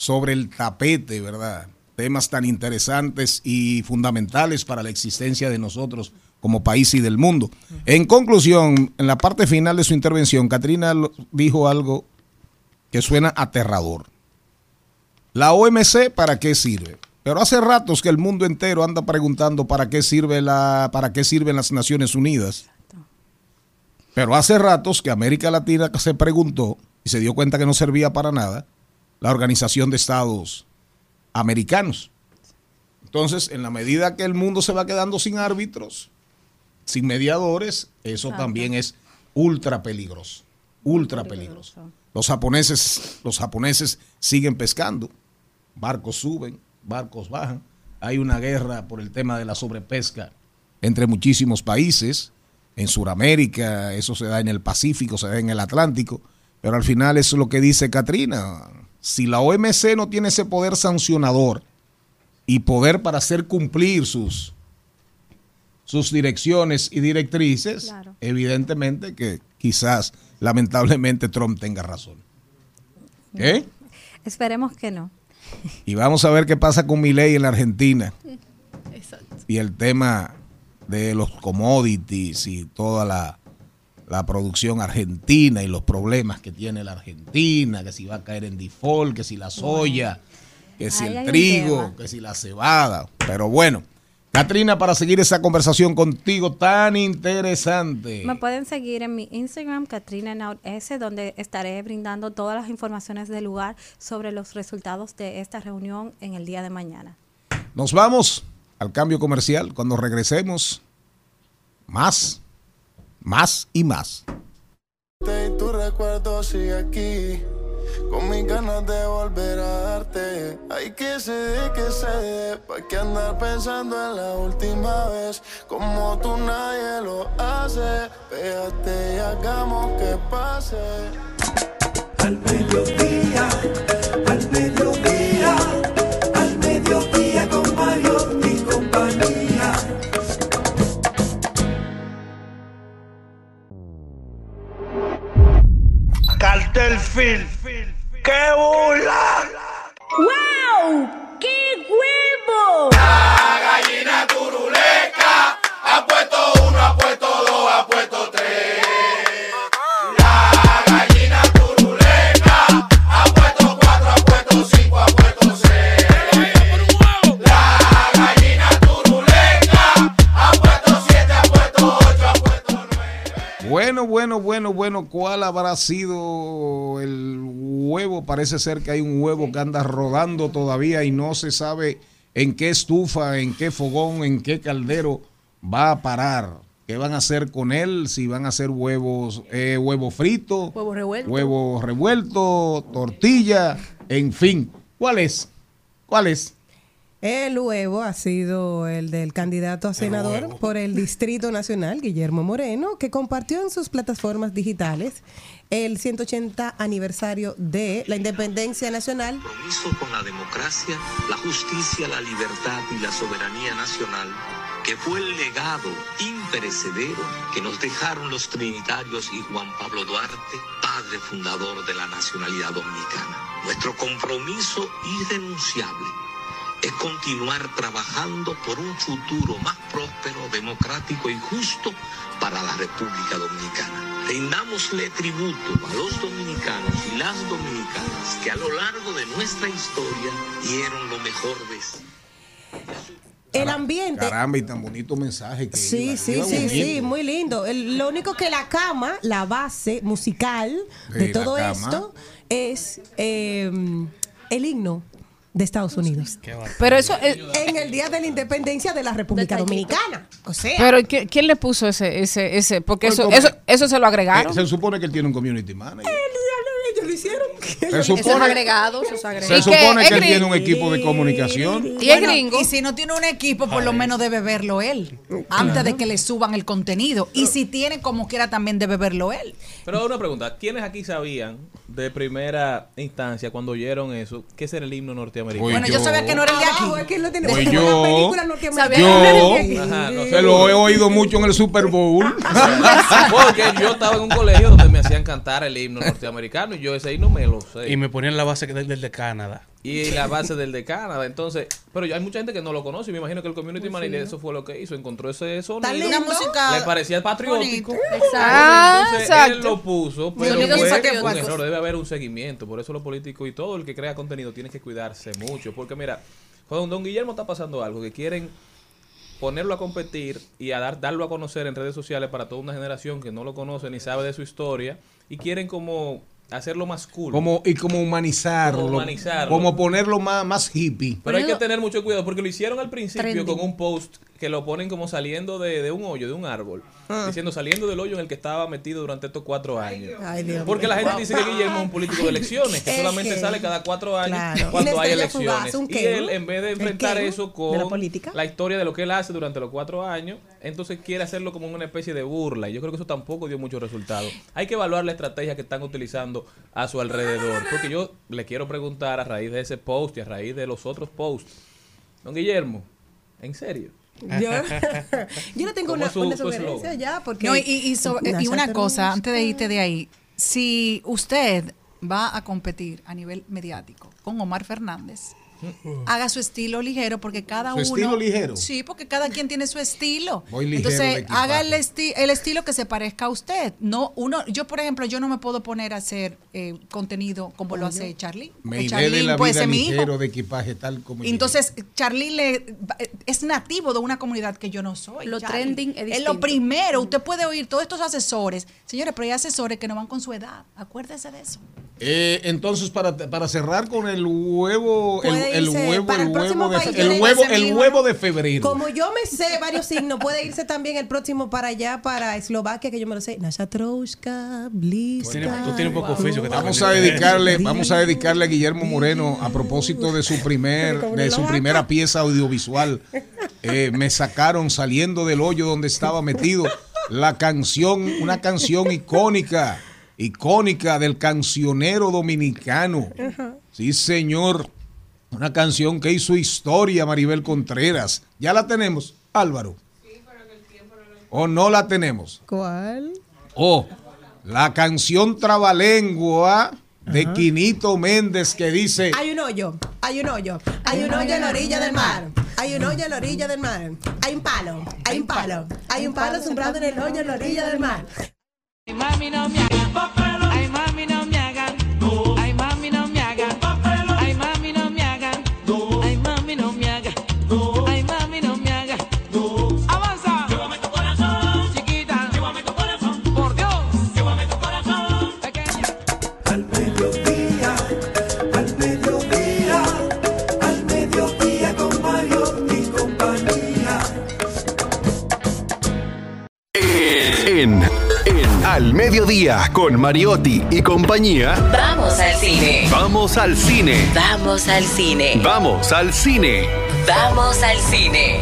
sobre el tapete, ¿verdad? Temas tan interesantes y fundamentales para la existencia de nosotros como país y del mundo. En conclusión, en la parte final de su intervención, Katrina dijo algo que suena aterrador. La OMC, ¿para qué sirve? Pero hace ratos que el mundo entero anda preguntando para qué sirve la, para qué sirven las Naciones Unidas. Pero hace ratos que América Latina se preguntó y se dio cuenta que no servía para nada la Organización de Estados Americanos. Entonces, en la medida que el mundo se va quedando sin árbitros, sin mediadores, eso también es ultra peligroso, ultra peligroso. Los japoneses, los japoneses siguen pescando, barcos suben, barcos bajan. Hay una guerra por el tema de la sobrepesca entre muchísimos países. En Sudamérica, eso se da en el Pacífico, se da en el Atlántico. Pero al final eso es lo que dice Katrina. Si la OMC no tiene ese poder sancionador y poder para hacer cumplir sus, sus direcciones y directrices, Claro. evidentemente que quizás, lamentablemente, Trump tenga razón. ¿Qué? Esperemos que no. Y vamos a ver qué pasa con mi ley en la Argentina. Y el tema de los commodities y toda la, la producción argentina y los problemas que tiene la Argentina, que si va a caer en default, que si la soya, que si Ahí el trigo, que si la cebada. Pero bueno, Katrina, para seguir esa conversación contigo tan interesante. Me pueden seguir en mi Instagram, Katrina Naut S, donde estaré brindando todas las informaciones del lugar sobre los resultados de esta reunión en el día de mañana. Nos vamos al cambio comercial. Cuando regresemos, más, más y más. Y tu recuerdo sigue aquí. Con mis ganas de volver a darte. Hay que se dé, que se dé. Pa' que andar pensando en la última vez. Como tú nadie lo hace. Pégate y hagamos que pase. Al mediodía, al mediodía, al mediodía con Mario Film. ¡Qué burla! ¡Wow! ¡Qué huevo! La gallina turuleca Bueno, bueno, bueno, bueno, ¿cuál habrá sido el huevo? Parece ser que hay un huevo que anda rodando todavía y no se sabe en qué estufa, en qué fogón, en qué caldero va a parar. ¿Qué van a hacer con él? Si van a hacer huevos, eh, huevo frito, Huevo revuelto. huevo revuelto, tortilla, en fin. ¿Cuál es? ¿Cuál es? El huevo ha sido el del candidato a senador por el Distrito Nacional, Guillermo Moreno, que compartió en sus plataformas digitales el 180 aniversario de la independencia nacional. compromiso con la democracia, la justicia, la libertad y la soberanía nacional, que fue el legado imperecedero que nos dejaron los trinitarios y Juan Pablo Duarte, padre fundador de la nacionalidad dominicana. Nuestro compromiso irrenunciable es continuar trabajando por un futuro más próspero, democrático y justo para la República Dominicana. Rindámosle tributo a los dominicanos y las dominicanas que a lo largo de nuestra historia dieron lo mejor de sí. El ambiente. Caramba, y tan bonito mensaje que Sí, iba, sí, iba sí, bonito. sí, muy lindo. El- lo único que la cama, la base musical de Sí, todo esto es eh, el himno de Estados Unidos. Pero eso es- en el día de la independencia de la República Dominicana. O sea, Pero ¿y ¿qui- ¿quién le puso ese, ese, ese? Porque eso, eso, eso se lo agregaron. Eh, se supone que él tiene un community manager. lo hicieron. *laughs* Se supone, agregados, esos se supone que él tiene un equipo de comunicación. Y es gringo. Y si no tiene un equipo, por lo menos debe verlo él. Antes de que le suban el contenido. Y si tiene como quiera, también debe verlo él. Pero una pregunta, ¿quiénes aquí sabían de primera instancia cuando oyeron eso que ese era el himno norteamericano? Pues Bueno, yo yo. sabía que no era el de aquí. es tiene Pues yo- película norteamericana. Yo Ajá, no sé. se lo he oído mucho en el Super Bowl. *laughs* Porque yo estaba en un colegio donde me hacían cantar el himno norteamericano y yo ese y no me lo sé. Y me ponían la base del, del de Canadá. Y la base del de Canadá. Entonces, pero ya hay mucha gente que no lo conoce. y Me imagino que el community Muy manager eso fue lo que hizo. Encontró ese sonido. lindo. Le parecía patriótico. bonito. Entonces, Ah, exacto. él lo puso, pero fue patriótico. un error. Debe haber un seguimiento. Por eso los políticos y todo el que crea contenido tiene que cuidarse mucho. Porque mira, cuando don Guillermo está pasando algo que quieren ponerlo a competir y a dar, darlo a conocer en redes sociales para toda una generación que no lo conoce ni sabe de su historia y quieren como hacerlo más cool. Como, y como humanizarlo. Como humanizarlo. Como ponerlo más, más hippie. Pero hay que tener mucho cuidado porque lo hicieron al principio Trending. con un post que lo ponen como saliendo de, de un hoyo, de un árbol. Ah. Diciendo saliendo del hoyo en el que estaba metido durante estos cuatro años. Ay, Dios Porque la gente dice que Guillermo es un político de elecciones, que solamente que- sale cada cuatro años Claro. cuando hay elecciones. y él, en vez de enfrentar eso con la política. la historia de lo que él hace durante los cuatro años, entonces quiere hacerlo como una especie de burla. Y yo creo que eso tampoco dio muchos resultados. Hay que evaluar la estrategia que están utilizando a su alrededor. Porque yo le quiero preguntar a raíz de ese post y a raíz de los otros posts. Don Guillermo, ¿en serio? Yo, *laughs* *laughs* yo no tengo ¿Cómo una, su- una sugerencia eslogan? ya porque No, y, y so- y una cosa, antes de irte de ahí, si usted va a competir a nivel mediático con Omar Fernández, haga su estilo ligero porque cada ¿Su uno estilo ligero? sí porque cada quien tiene su estilo Voy ligero entonces haga el, esti- el estilo que se parezca a usted no uno yo por ejemplo yo no me puedo poner a hacer eh, contenido como lo hace Charlie Me de Charlie la puede vida ser mi hijo ligero de equipaje tal como entonces, Charlie le, es nativo de una comunidad que yo no soy. Lo Charlie. trending es lo primero. Usted puede oír todos estos asesores. Señores, pero hay asesores que no van con su edad. Acuérdese de eso. Eh, entonces, para, para cerrar con el huevo, el, El huevo, para el el próximo huevo, de, país, el huevo, el de febrero. Como yo me sé varios signos, puede irse también el próximo para allá, para Eslovaquia, que yo me lo sé. Nasha Trouska, Bliska. Tú tienes un poco oficio que te Vamos a dedicarle, *laughs* vamos a dedicarle a Guillermo Moreno a propósito de su primer, *laughs* de su primera pieza audiovisual. Eh, me sacaron saliendo del hoyo donde estaba metido la canción, una canción icónica, icónica del cancionero dominicano. Sí, señor. Una canción que hizo historia, Maribel Contreras. Ya la tenemos, Álvaro. ¿O no la tenemos? ¿Cuál? Oh, la canción Trabalengua de Quinito Méndez que dice... Hay un hoyo, hay un hoyo, hay un hoyo en la orilla del mar, hay un hoyo en la orilla del mar, hay un palo, hay un palo, hay un palo sembrado en el hoyo en la orilla del mar. Ay, mami, no me Al Mediodía con Mariotti y compañía. Vamos al cine. Vamos al cine. Vamos al cine. Vamos al cine. Vamos al cine.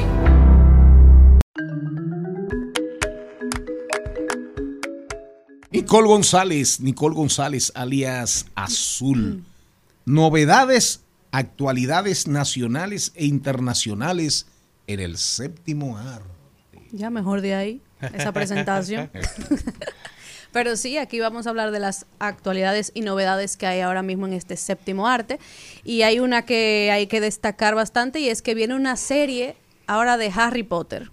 Nicole González, Nicole González, alias Azul. Novedades, actualidades nacionales e internacionales en el séptimo arte. Ya mejor de ahí, esa presentación. *laughs* Pero sí, aquí vamos a hablar de las actualidades y novedades que hay ahora mismo en este séptimo arte. Y hay una que hay que destacar bastante y es que viene una serie ahora de Harry Potter.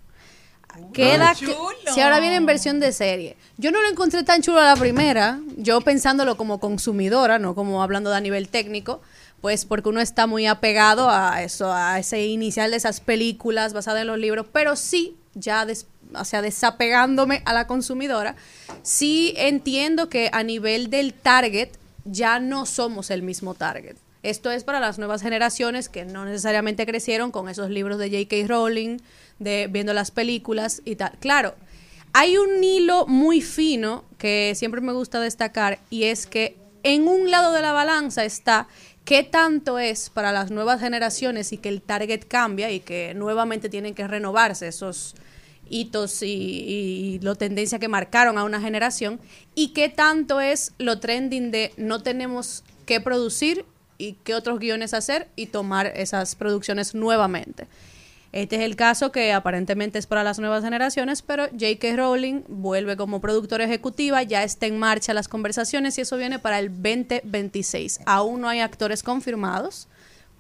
Queda ¡Qué chulo! si ahora viene en versión de serie. Yo no lo encontré tan chulo a la primera, yo pensándolo como consumidora, no como hablando de a nivel técnico, pues porque uno está muy apegado a eso, a ese inicial de esas películas basadas en los libros, pero sí, ya des- o sea, desapegándome a la consumidora, sí entiendo que a nivel del target ya no somos el mismo target. Esto es para las nuevas generaciones que no necesariamente crecieron con esos libros de J.K. Rowling, de viendo las películas y tal. Claro, hay un hilo muy fino que siempre me gusta destacar y es que en un lado de la balanza está qué tanto es para las nuevas generaciones y que el target cambia y que nuevamente tienen que renovarse esos hitos y, y lo tendencia que marcaron a una generación y qué tanto es lo trending de no tenemos que producir y qué otros guiones hacer y tomar esas producciones nuevamente. Este es el caso que aparentemente es para las nuevas generaciones, pero J.K. Rowling vuelve como productora ejecutiva, ya está en marcha las conversaciones y eso viene para el 2026. Aún no hay actores confirmados,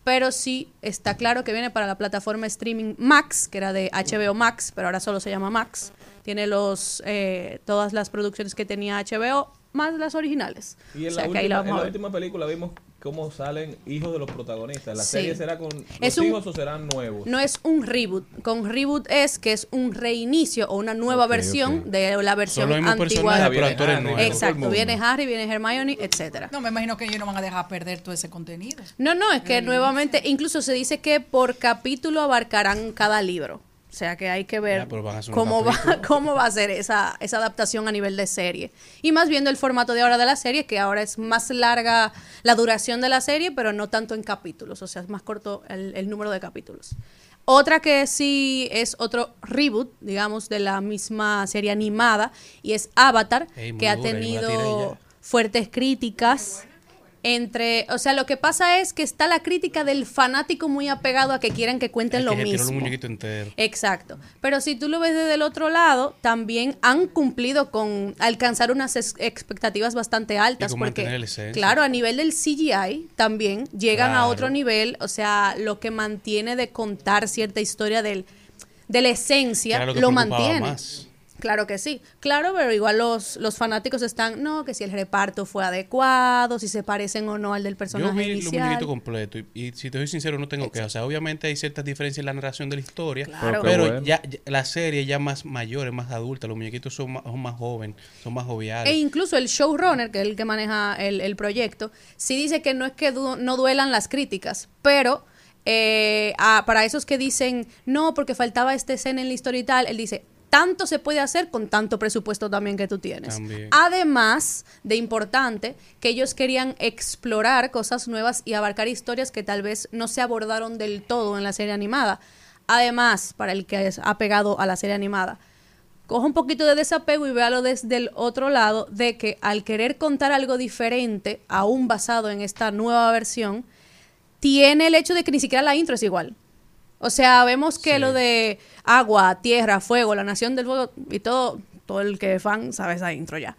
pero sí está claro que viene para la plataforma streaming Max, que era de HBO Max, pero ahora solo se llama Max. Tiene los eh, todas las producciones que tenía HBO, más las originales. Y en, O sea, la, que ahí la última, en vamos a la ver. última película vimos cómo salen hijos de los protagonistas. ¿La Sí. serie será con los Es un- hijos o serán nuevos? No es un reboot. Con reboot es que es un reinicio o una nueva versión de la versión mismos antigua. pero actores nuevos. Exacto. Viene Harry, viene Hermione, etcétera. No, me imagino que ellos no van a dejar perder todo ese contenido. No, no, es que nuevamente, incluso se dice que por capítulo abarcarán cada libro. O sea que hay que ver Ya, cómo va, *laughs* cómo va a ser esa, esa adaptación a nivel de serie. Y más viendo el formato de ahora de la serie, que ahora es más larga la duración de la serie, pero no tanto en capítulos. O sea, es más corto el, el número de capítulos. Otra que sí es otro reboot, digamos, de la misma serie animada, y es Avatar, que ha dura, tenido fuertes críticas entre, o sea, lo que pasa es que está la crítica del fanático muy apegado a que quieren que cuenten lo que mismo. los muñequitos enteros. Exacto. Pero si tú lo ves desde el otro lado, también han cumplido con alcanzar unas expectativas bastante altas. porque, claro, a nivel del CGI también llegan a otro nivel. O sea, lo que mantiene de contar cierta historia del, de la esencia, lo lo mantiene. más. Claro que sí. Claro, pero igual los, los fanáticos están, no, que si el reparto fue adecuado, si se parecen o no al del Yo personaje vi los inicial. muñequitos completos y, y si te soy sincero no tengo quejas. O sea, obviamente hay ciertas diferencias en la narración de la historia, Claro. pero ya, ya- la serie ya más mayor, es más adulta, los muñequitos son más, son más jóvenes, son más joviales. E incluso el showrunner, que es el que maneja el, el proyecto, sí dice que no es que du- no duelan las críticas, pero eh, a- para esos que dicen, no, porque faltaba esta escena en la historia y tal, él dice, tanto se puede hacer con tanto presupuesto también que tú tienes. También. Además de importante, que ellos querían explorar cosas nuevas y abarcar historias que tal vez no se abordaron del todo en la serie animada. Además, para el que es apegado a la serie animada, coja un poquito de desapego y véalo desde el otro lado de que al querer contar algo diferente, aún basado en esta nueva versión, tiene el hecho de que ni siquiera la intro es igual. O sea, vemos que lo de agua, tierra, fuego, la nación del fuego y todo, todo el que es fan sabe esa intro ya.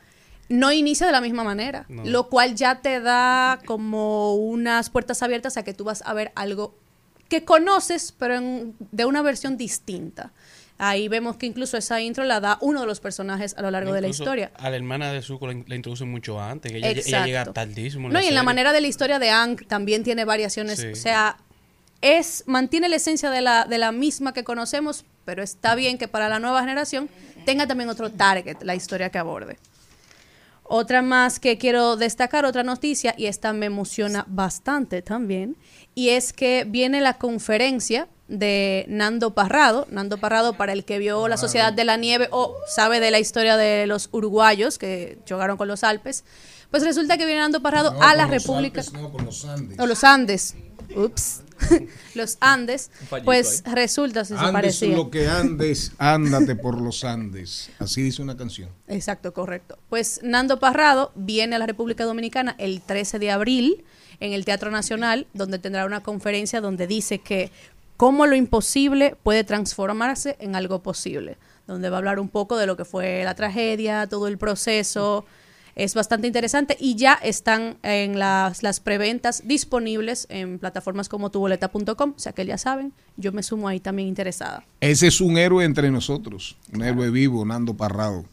No inicia de la misma manera, No. lo cual ya te da como unas puertas abiertas a que tú vas a ver algo que conoces, pero en- de una versión distinta. Ahí vemos que incluso esa intro la da uno de los personajes a lo largo de la historia. A la hermana de Zuko la, in- la introducen mucho antes, que ella, llega tardísimo. No, y en la manera de la historia de Ang también tiene variaciones. Sí. O sea, es mantiene la esencia de la, de la misma que conocemos, pero está bien que para la nueva generación tenga también otro target la historia que aborde. Otra más que quiero destacar, otra noticia, y esta me emociona bastante también, y es que viene la conferencia de Nando Parrado. Nando Parrado, para el que vio la Sociedad de la Nieve o sabe de la historia de los uruguayos que chocaron con los Alpes, pues resulta que viene Nando Parrado No, a la República. Alpes, no, con los Andes. O los Andes. Ups. *laughs* los Andes. Pues resulta, si se Andes parecía. lo que andes, ándate por los Andes. Así dice una canción. Exacto, correcto. Pues Nando Parrado viene a la República Dominicana el 13 de abril en el Teatro Nacional, donde tendrá una conferencia donde dice que cómo lo imposible puede transformarse en algo posible, donde va a hablar un poco de lo que fue la tragedia, todo el proceso. Es bastante interesante y ya están en las, las preventas disponibles en plataformas como tuboleta.com, o sea que ya saben, yo me sumo ahí también interesada. Ese es un héroe entre nosotros. Un héroe vivo, Nando Parrado.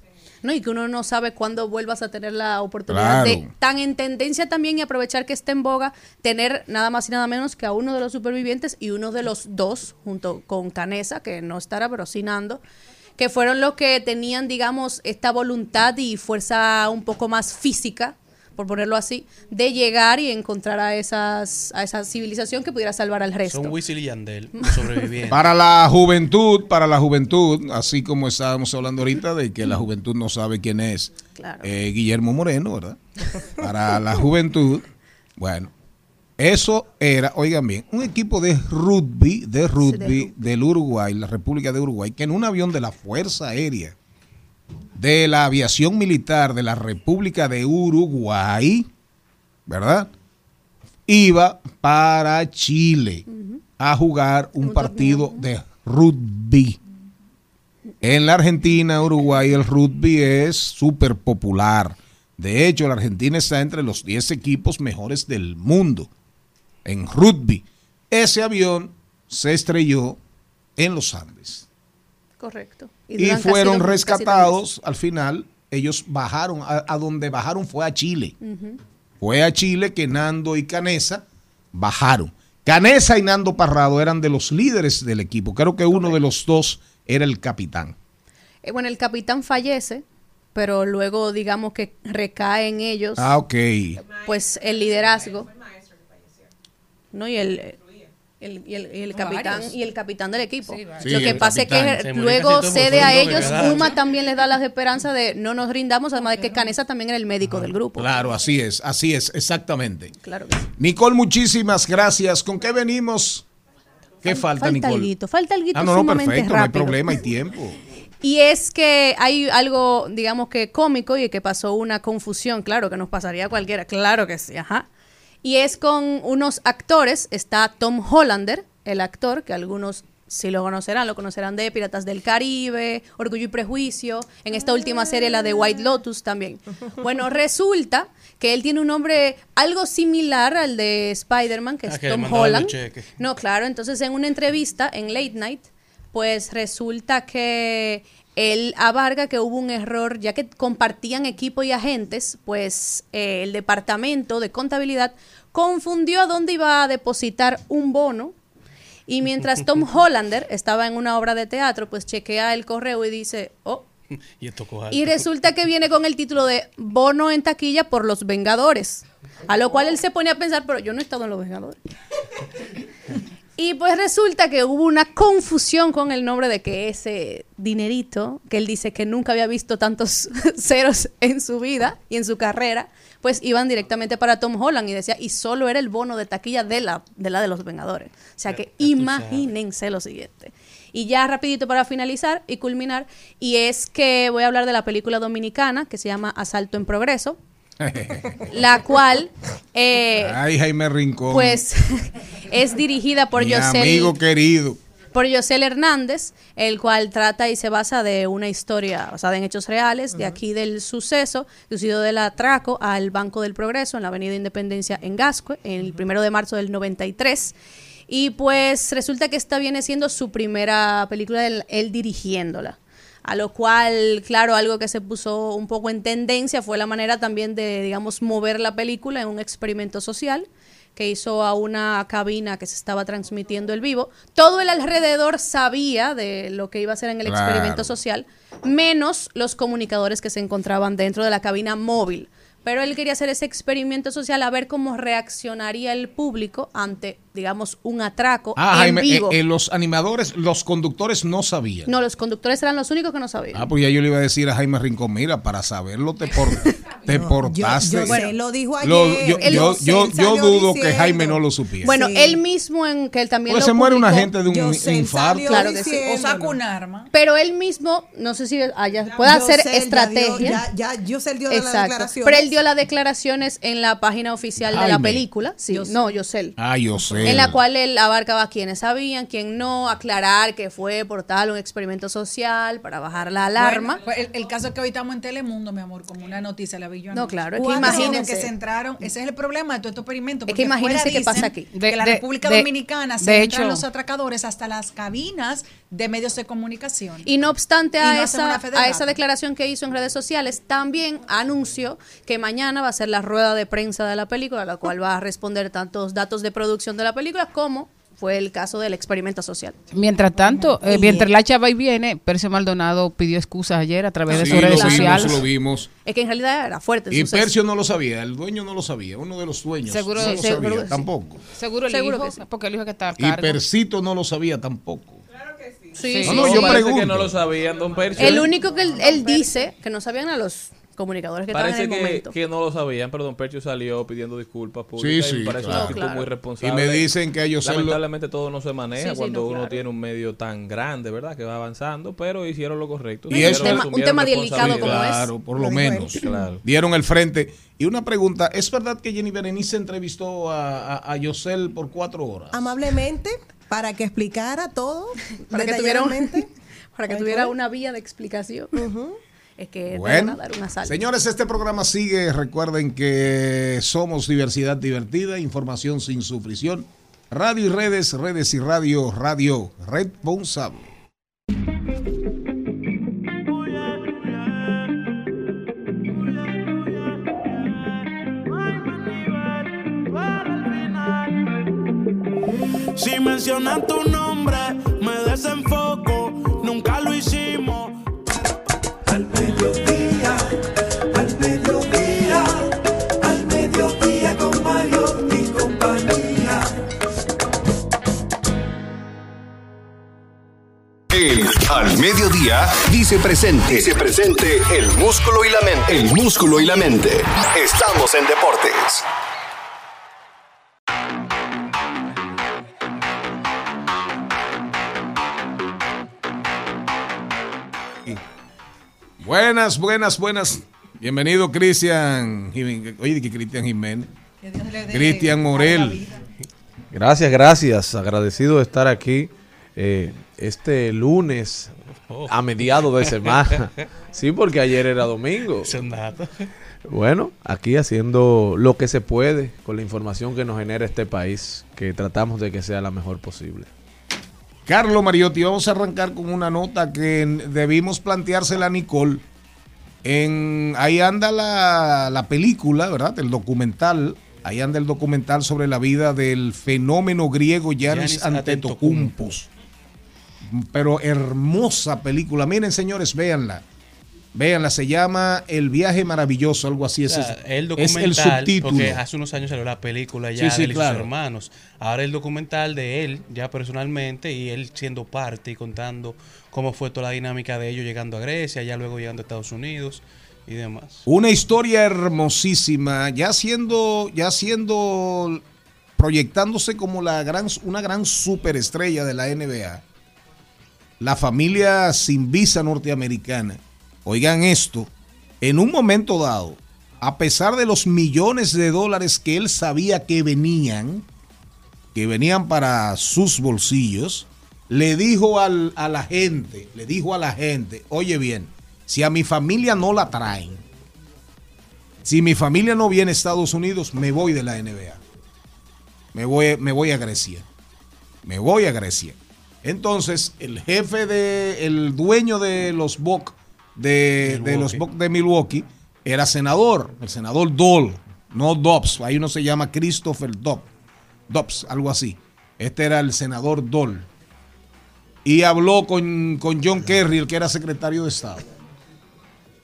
No, y que uno no sabe cuándo vuelvas a tener la oportunidad de, tan en tendencia también y aprovechar que esté en boga, tener nada más y nada menos que a uno de los supervivientes y uno de los dos, junto con Canesa, que no estará, pero sí Nando, que fueron los que tenían, digamos, esta voluntad y fuerza un poco más física, por ponerlo así, de llegar y encontrar a esas a esa civilización que pudiera salvar al resto. Son Wisil y Yandel, los *laughs* sobrevivientes. Para la juventud, para la juventud, así como estábamos hablando ahorita de que la juventud no sabe quién es Claro. eh, Guillermo Moreno, ¿verdad? Para la juventud, bueno, eso era, oigan bien, un equipo de rugby, de rugby del Uruguay, la República de Uruguay, que en un avión de la Fuerza Aérea de la aviación militar de la República de Uruguay, ¿verdad? Iba para Chile a jugar un partido de rugby. En la Argentina, Uruguay, el rugby es súper popular. De hecho, la Argentina está entre los 10 equipos mejores del mundo en rugby. Ese avión se estrelló en los Andes Correcto. y, fueron casi rescatados. Al final, ellos bajaron, a, a donde bajaron fue a Chile. Fue a Chile que Nando y Canesa bajaron. Canesa y Nando Parrado eran de los líderes del equipo. Creo que uno de los dos era el capitán. Eh, bueno, el capitán fallece, pero luego digamos que recae en ellos Ah, ok. pues el liderazgo. No, y el, el, y el, y el capitán Varios. y el capitán del equipo. Sí, Lo que pasa es que luego cede a ellos. Uma también les da las esperanzas de no nos rindamos, además de que Canesa también era el médico del grupo. Claro, así es, así es, exactamente. Claro que sí. Nicole, muchísimas gracias. ¿Con qué venimos? ¿Qué falta, Falta Nicole? alguito, falta alguito Ah, no, no, perfecto, no hay problema, hay *laughs* tiempo. Y es que hay algo, digamos que cómico y que pasó una confusión, claro, que nos pasaría a cualquiera, claro que sí, ajá. Y es con unos actores, está Tom Hollander, el actor, que algunos sí lo conocerán, lo conocerán de Piratas del Caribe, Orgullo y Prejuicio, en esta última serie, la de White Lotus también. Bueno, resulta que él tiene un nombre algo similar al de Spider-Man, que Ah, es que Tom Holland. No, claro, entonces en una entrevista en Late Night, pues resulta que él abarca que hubo un error, ya que compartían equipo y agentes, pues eh, el departamento de contabilidad confundió a dónde iba a depositar un bono. Y mientras Tom *laughs* Hollander estaba en una obra de teatro, pues chequea el correo y dice, oh, *laughs* Y y resulta que viene con el título de Bono en taquilla por los Vengadores. A lo cual él se pone a pensar, pero yo no he estado en los Vengadores. *laughs* Y pues resulta que hubo una confusión con el nombre de que ese dinerito, que él dice que nunca había visto tantos *laughs* ceros en su vida y en su carrera, pues iban directamente para Tom Holland y decía, y solo era el bono de taquilla de la de, la de los Vengadores. O sea que imagínense lo siguiente. Y ya rapidito para finalizar y culminar, y es que voy a hablar de la película dominicana que se llama Asalto en Progreso, *laughs* la cual eh, Ay, Jaime Rincón. pues *laughs* es dirigida por mi Yosel, amigo querido. por Hernández, el cual trata y se basa de una historia basada en hechos reales, de aquí del suceso, sucedido del atraco al Banco del Progreso en la Avenida Independencia en Gascue, el primero de marzo del 93. Y pues resulta que esta viene siendo su primera película, él, él dirigiéndola. A lo cual, claro, algo que se puso un poco en tendencia fue la manera también de, digamos, mover la película en un experimento social que hizo a una cabina que se estaba transmitiendo el vivo. Todo el alrededor sabía de lo que iba a hacer en el Claro. experimento social, menos los comunicadores que se encontraban dentro de la cabina móvil. Pero él quería hacer ese experimento social a ver cómo reaccionaría el público ante, digamos, un atraco Ah, en Jaime, eh, vivo. eh, los animadores, los conductores no sabían. No, los conductores eran los únicos que no sabían. Ah, pues ya yo le iba a decir a Jaime Rincón, mira, para saberlo te, por- *laughs* te portaste. yo sé, lo dijo Lo- ayer. yo, Él yo, yo, sé, yo dudo que. Jaime no lo supiera. Bueno, él mismo en que él también Pues lo se muere una gente de un infarto. Claro que sí. O saca un arma. Pero él mismo, no sé si haya, puede hacer Yosel ya estrategia. dio- Ya, ya, Yosel dio las Exacto. declaraciones. Pero él dio las declaraciones en la página oficial de la película. Sí, no, Yosel. Ah, yo sé. En la cual él abarcaba quienes sabían, quién no, aclarar que fue por tal un experimento social para bajar la alarma. Bueno, pues el, el caso es que hoy estamos en Telemundo, mi amor, como una noticia la vi yo No, claro, es que ¿Cuántos imagínense. que se entraron, ese es el problema de todo este experimento. Es que porque imagínense qué pasa aquí. que De- la de- República de- Dominicana se de entran hecho- los atracadores hasta las cabinas de medios de comunicación. Y no obstante Y a, no esa, a esa declaración que hizo en redes sociales, también anunció que mañana va a ser la rueda de prensa de la película, a la cual va a responder tantos datos de producción de la película como fue el caso del experimento social. Mientras tanto, eh, mientras la chava y viene, Percio Maldonado pidió excusas ayer a través de sus redes lo vimos, sociales. lo vimos. Es que en realidad era fuerte el Y suceso. Percio no lo sabía, el dueño no lo sabía, uno de los dueños Seguro- no lo seguro sabía que sí. tampoco. Seguro el Seguro hijo, que sí. porque el hijo que está a Y cargo. Percito no lo sabía tampoco. Sí, No, no, sí, yo sí. parece pregunto. que no lo sabían, don Percio. El único que él, él dice que no sabían a los comunicadores que Parece estaban en el que, momento. que no lo sabían, pero don Percio salió pidiendo disculpas públicas Sí, y sí, me parece claro. un tipo Claro. muy Y responsable. me dicen que a ellos lo- Lamentablemente todo no se maneja Sí, sí, cuando no, uno claro. tiene un medio tan grande, ¿verdad? Que va avanzando, pero hicieron lo correcto. Y eso- Un tema- un tema delicado como es. Claro, por lo menos. Dieron el frente. Y una pregunta, ¿es verdad que Jenny Berenice entrevistó a, a, a Yosel por cuatro horas? Amablemente, para que explicara todo. *laughs* Para que tuviera un-. *laughs* Para que tuviera fue. una vía de explicación. *laughs* Es que te Bueno, van a dar una sal. señores, este programa sigue. Recuerden que somos diversidad divertida, información sin sufrición. Radio y redes, redes y radio, radio responsable. Si mencionan tu nombre, me desenfoco. Nunca lo hicimos. Al mediodía, al mediodía, al mediodía con Mario y compañía. El Al Mediodía dice presente. Dice presente el músculo y la mente. El músculo y la mente. Estamos en deportes. Buenas, buenas, buenas. Bienvenido, Cristian. Jiménez. Oye, que Cristian Jiménez. Cristian Morel. Gracias, gracias. Agradecido de estar aquí eh, este lunes a mediados de semana. *laughs* Sí, porque ayer era domingo. Bueno, aquí haciendo lo que se puede con la información que nos genera este país, que tratamos de que sea la mejor posible. Carlos Mariotti, vamos a arrancar con una nota que debimos planteársela a Nicole. En, ahí anda la, la película, ¿verdad? El documental. Ahí anda el documental sobre la vida del fenómeno griego Yanis Antetokounmpo. Pero hermosa película. Miren, señores, véanla. Véanla, se llama El viaje maravilloso, algo así. O Es, sea, el es documental, el subtítulo. porque hace unos años salió la película ya Sí, sí, de él y claro. sus hermanos. Ahora el documental de él, ya personalmente, y él siendo parte y contando cómo fue toda la dinámica de ellos llegando a Grecia, ya luego llegando a Estados Unidos y demás. Una historia hermosísima, ya siendo, ya siendo, proyectándose como la gran, una gran superestrella de la NBA. La familia sin visa norteamericana. Oigan esto, en un momento dado, a pesar de los millones de dólares que él sabía que venían, que venían para sus bolsillos, le dijo al- a la gente, le dijo a la gente, oye bien, si a mi familia no la traen, si mi familia no viene a Estados Unidos, me voy de la NBA. Me voy, me voy a Grecia. Me voy a Grecia. Entonces, el jefe de, el dueño de los Bucks de, de los Bucks de Milwaukee era senador, el senador Dole, no Dobbs. Ahí uno se llama Christopher Dobbs, Dobbs, algo así. Este era el senador Dole. Y habló con, con John Kerry, el que era secretario de Estado.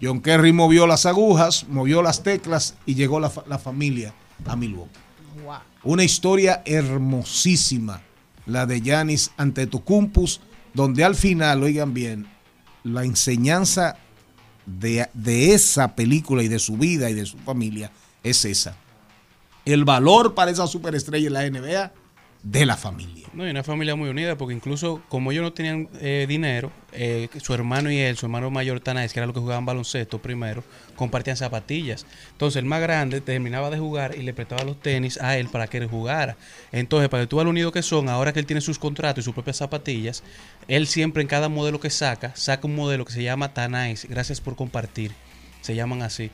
John Kerry movió las agujas, movió las teclas y llegó la, la familia a Milwaukee. Una historia hermosísima, la de Yanis Antetokounmpo, donde al final, oigan bien, la enseñanza de, de esa película y de su vida y de su familia es esa. El valor para esa superestrella en la NBA de la familia. No, y una familia muy unida, porque incluso como ellos no tenían eh, dinero, eh, su hermano y él, su hermano mayor Tanais, que era lo que jugaban baloncesto primero, compartían zapatillas. Entonces el más grande terminaba de jugar y le prestaba los tenis a él para que él jugara. Entonces, para que tú unido que son, ahora que él tiene sus contratos y sus propias zapatillas, él siempre en cada modelo que saca, saca un modelo que se llama Tanais, gracias por compartir. Se llaman así.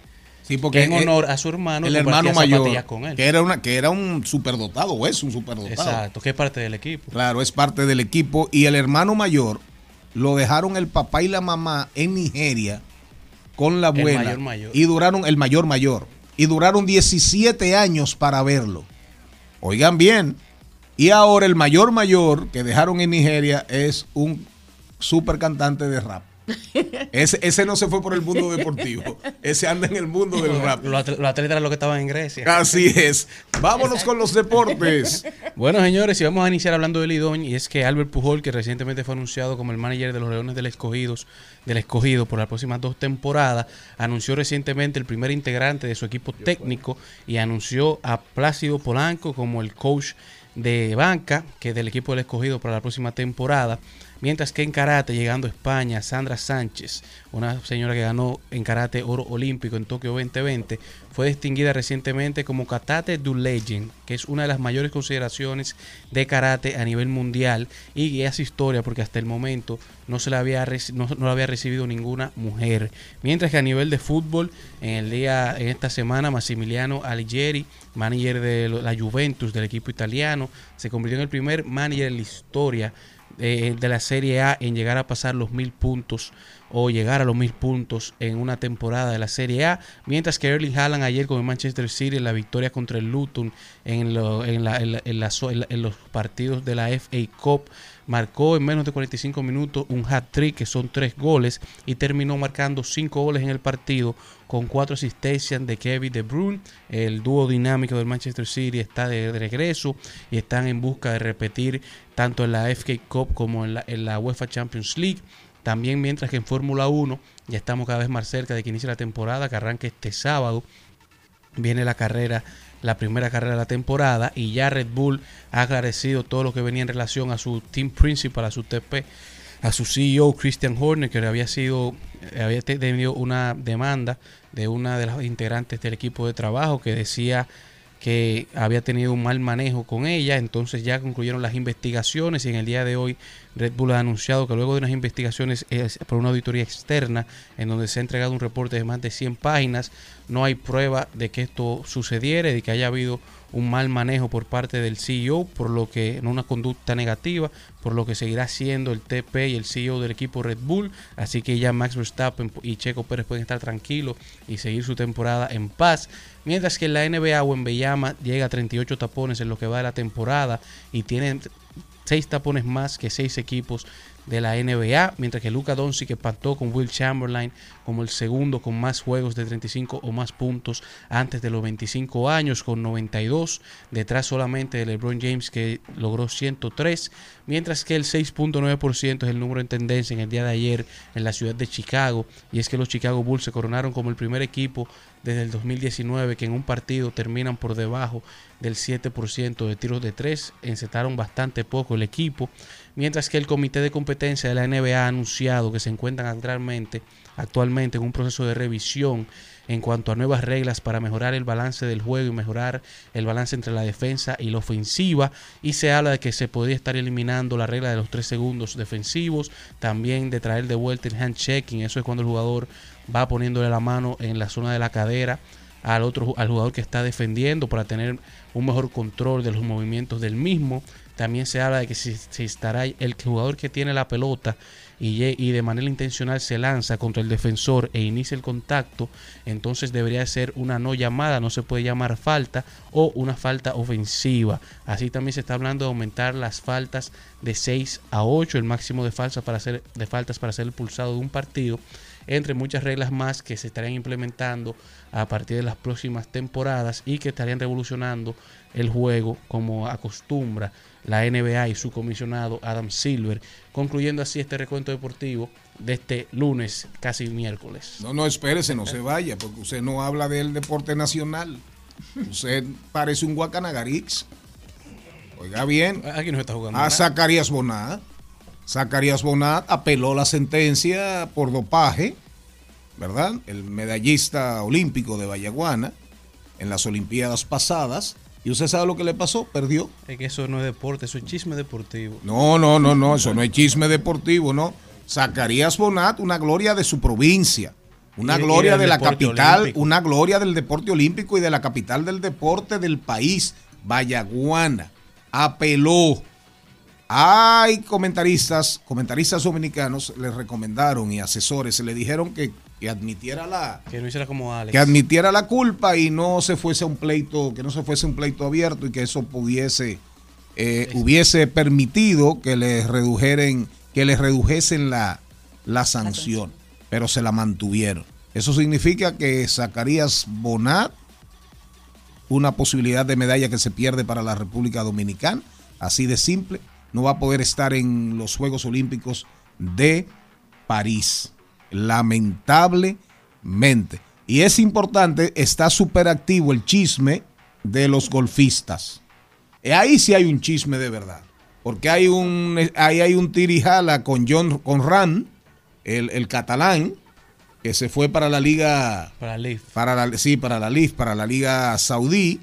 Sí, porque en honor a su hermano, el hermano mayor, zapatillas con él. que era una que era un superdotado o es un superdotado. Exacto, que es parte del equipo. Claro, es parte del equipo y el hermano mayor lo dejaron el papá y la mamá en Nigeria con la El abuela mayor mayor. y duraron el mayor mayor y duraron 17 años para verlo. Oigan bien, y ahora el mayor mayor que dejaron en Nigeria es un super cantante de rap. Ese, ese no se fue por el mundo deportivo, ese anda en el mundo del rap. Los atl- los atletas eran los que estaban en Grecia. Así es. Vámonos con los deportes. *laughs* Bueno, señores, y vamos a iniciar hablando de Lidón, y es que Albert Pujol, que recientemente fue anunciado como el manager de los Leones del Escogidos, del Escogido por las próximas dos temporadas, anunció recientemente el primer integrante de su equipo técnico y anunció a Plácido Polanco como el coach de banca que del equipo del Escogido para la próxima temporada. Mientras que en karate, llegando a España, Sandra Sánchez, una señora que ganó en karate oro olímpico en Tokio 2020, fue distinguida recientemente como Katate du Legend, que es una de las mayores consideraciones de karate a nivel mundial y hace historia porque hasta el momento no se la había no, no la había recibido ninguna mujer. Mientras que a nivel de fútbol, en el día en esta semana Massimiliano Allegri, manager de la Juventus del equipo italiano, se convirtió en el primer manager en la historia eh, de la Serie A en llegar a pasar los mil puntos o llegar a los mil puntos en una temporada de la Serie A, mientras que Erling Haaland ayer con el Manchester City en la victoria contra el Luton en, lo- en la- en la- en los partidos de la FA Cup marcó en menos de 45 minutos un hat-trick que son tres goles y terminó marcando cinco goles en el partido con cuatro asistencias de Kevin De Bruyne. El dúo dinámico del Manchester City está de, regreso y están en busca de repetir tanto en la FA Cup como en la, en la UEFA Champions League. También mientras que en Fórmula 1 ya estamos cada vez más cerca de que inicie la temporada que arranque este sábado viene la carrera, la primera carrera de la temporada y ya Red Bull ha agradecido todo lo que venía en relación a su team principal, a su TP, a su CEO Christian Horner, que había sido, había te- tenido una demanda de una de las integrantes del equipo de trabajo que decía que había tenido un mal manejo con ella, entonces ya concluyeron las investigaciones y en el día de hoy Red Bull ha anunciado que luego de unas investigaciones eh, por una auditoría externa en donde se ha entregado un reporte de más de 100 páginas, no hay prueba de que esto sucediera, de que haya habido un mal manejo por parte del CEO, por lo que no una conducta negativa, por lo que seguirá siendo el TP y el CEO del equipo Red Bull, así que ya Max Verstappen y Checo Pérez pueden estar tranquilos y seguir su temporada en paz, mientras que en la NBA Wembeyama llega a 38 tapones en lo que va de la temporada y tienen seis tapones más que seis equipos de la NBA, mientras que Luka Doncic empató con Will Chamberlain como el segundo con más juegos de 35 o más puntos antes de los 25 años con 92, detrás solamente de LeBron James que logró 103, mientras que el 6.9% es el número en tendencia en el día de ayer en la ciudad de Chicago, y es que los Chicago Bulls se coronaron como el primer equipo desde el 2019 que en un partido terminan por debajo del 7% de tiros de 3, encetaron bastante poco el equipo, mientras que el comité de competencia de la NBA ha anunciado que se encuentran actualmente, actualmente en un proceso de revisión en cuanto a nuevas reglas para mejorar el balance del juego y mejorar el balance entre la defensa y la ofensiva y se habla de que se podría estar eliminando la regla de los 3 segundos defensivos, también de traer de vuelta el handchecking, eso es cuando el jugador va poniéndole la mano en la zona de la cadera al otro al jugador que está defendiendo para tener un mejor control de los movimientos del mismo. También se habla de que si, estará el jugador que tiene la pelota y, de manera intencional se lanza contra el defensor e inicia el contacto, entonces debería ser una no llamada, no se puede llamar falta o una falta ofensiva. Así también se está hablando de aumentar las faltas de 6 a 8, el máximo de faltas para ser de faltas para ser expulsado de un partido entre muchas reglas más que se estarían implementando a partir de las próximas temporadas y que estarían revolucionando el juego como acostumbra la NBA y su comisionado Adam Silver, concluyendo así este recuento deportivo de este lunes, casi miércoles. No, no, espérese, no se vaya, porque usted no habla del deporte nacional. Usted parece un guacanagarix. Oiga bien. Aquí no está jugando. A. Zacarías Bonat. Zacarías Bonat apeló la sentencia por dopaje, ¿verdad? El medallista olímpico de Vallaguana en las Olimpiadas pasadas. ¿Y usted sabe lo que le pasó? Perdió. Es que eso no es deporte, eso es chisme deportivo. No, no, no, no, eso no es chisme deportivo, no. Zacarías Bonat, una gloria de su provincia, una gloria de la capital, olímpico. una gloria del deporte olímpico y de la capital del deporte del país, Vallaguana. Apeló. Hay comentaristas, comentaristas dominicanos le recomendaron y asesores le dijeron que, que admitiera la Que no hiciera como Alex. que admitiera la culpa y no se fuese a un pleito, que no se fuese a un pleito abierto y que eso pudiese, eh, hubiese permitido que les redujeren, que les redujesen la, la sanción, pero se la mantuvieron. Eso significa que Zacarías Bonat, una posibilidad de medalla que se pierde para la República Dominicana, así de simple, no va a poder estar en los Juegos Olímpicos de París. Lamentablemente. Y es importante, está súper activo el chisme de los golfistas. Eh, Ahí sí hay un chisme de verdad. Porque hay un, ahí hay un tirijala con John con Ran, el, el catalán, que se fue para la liga para la, sí, para la LIF, para la liga saudí,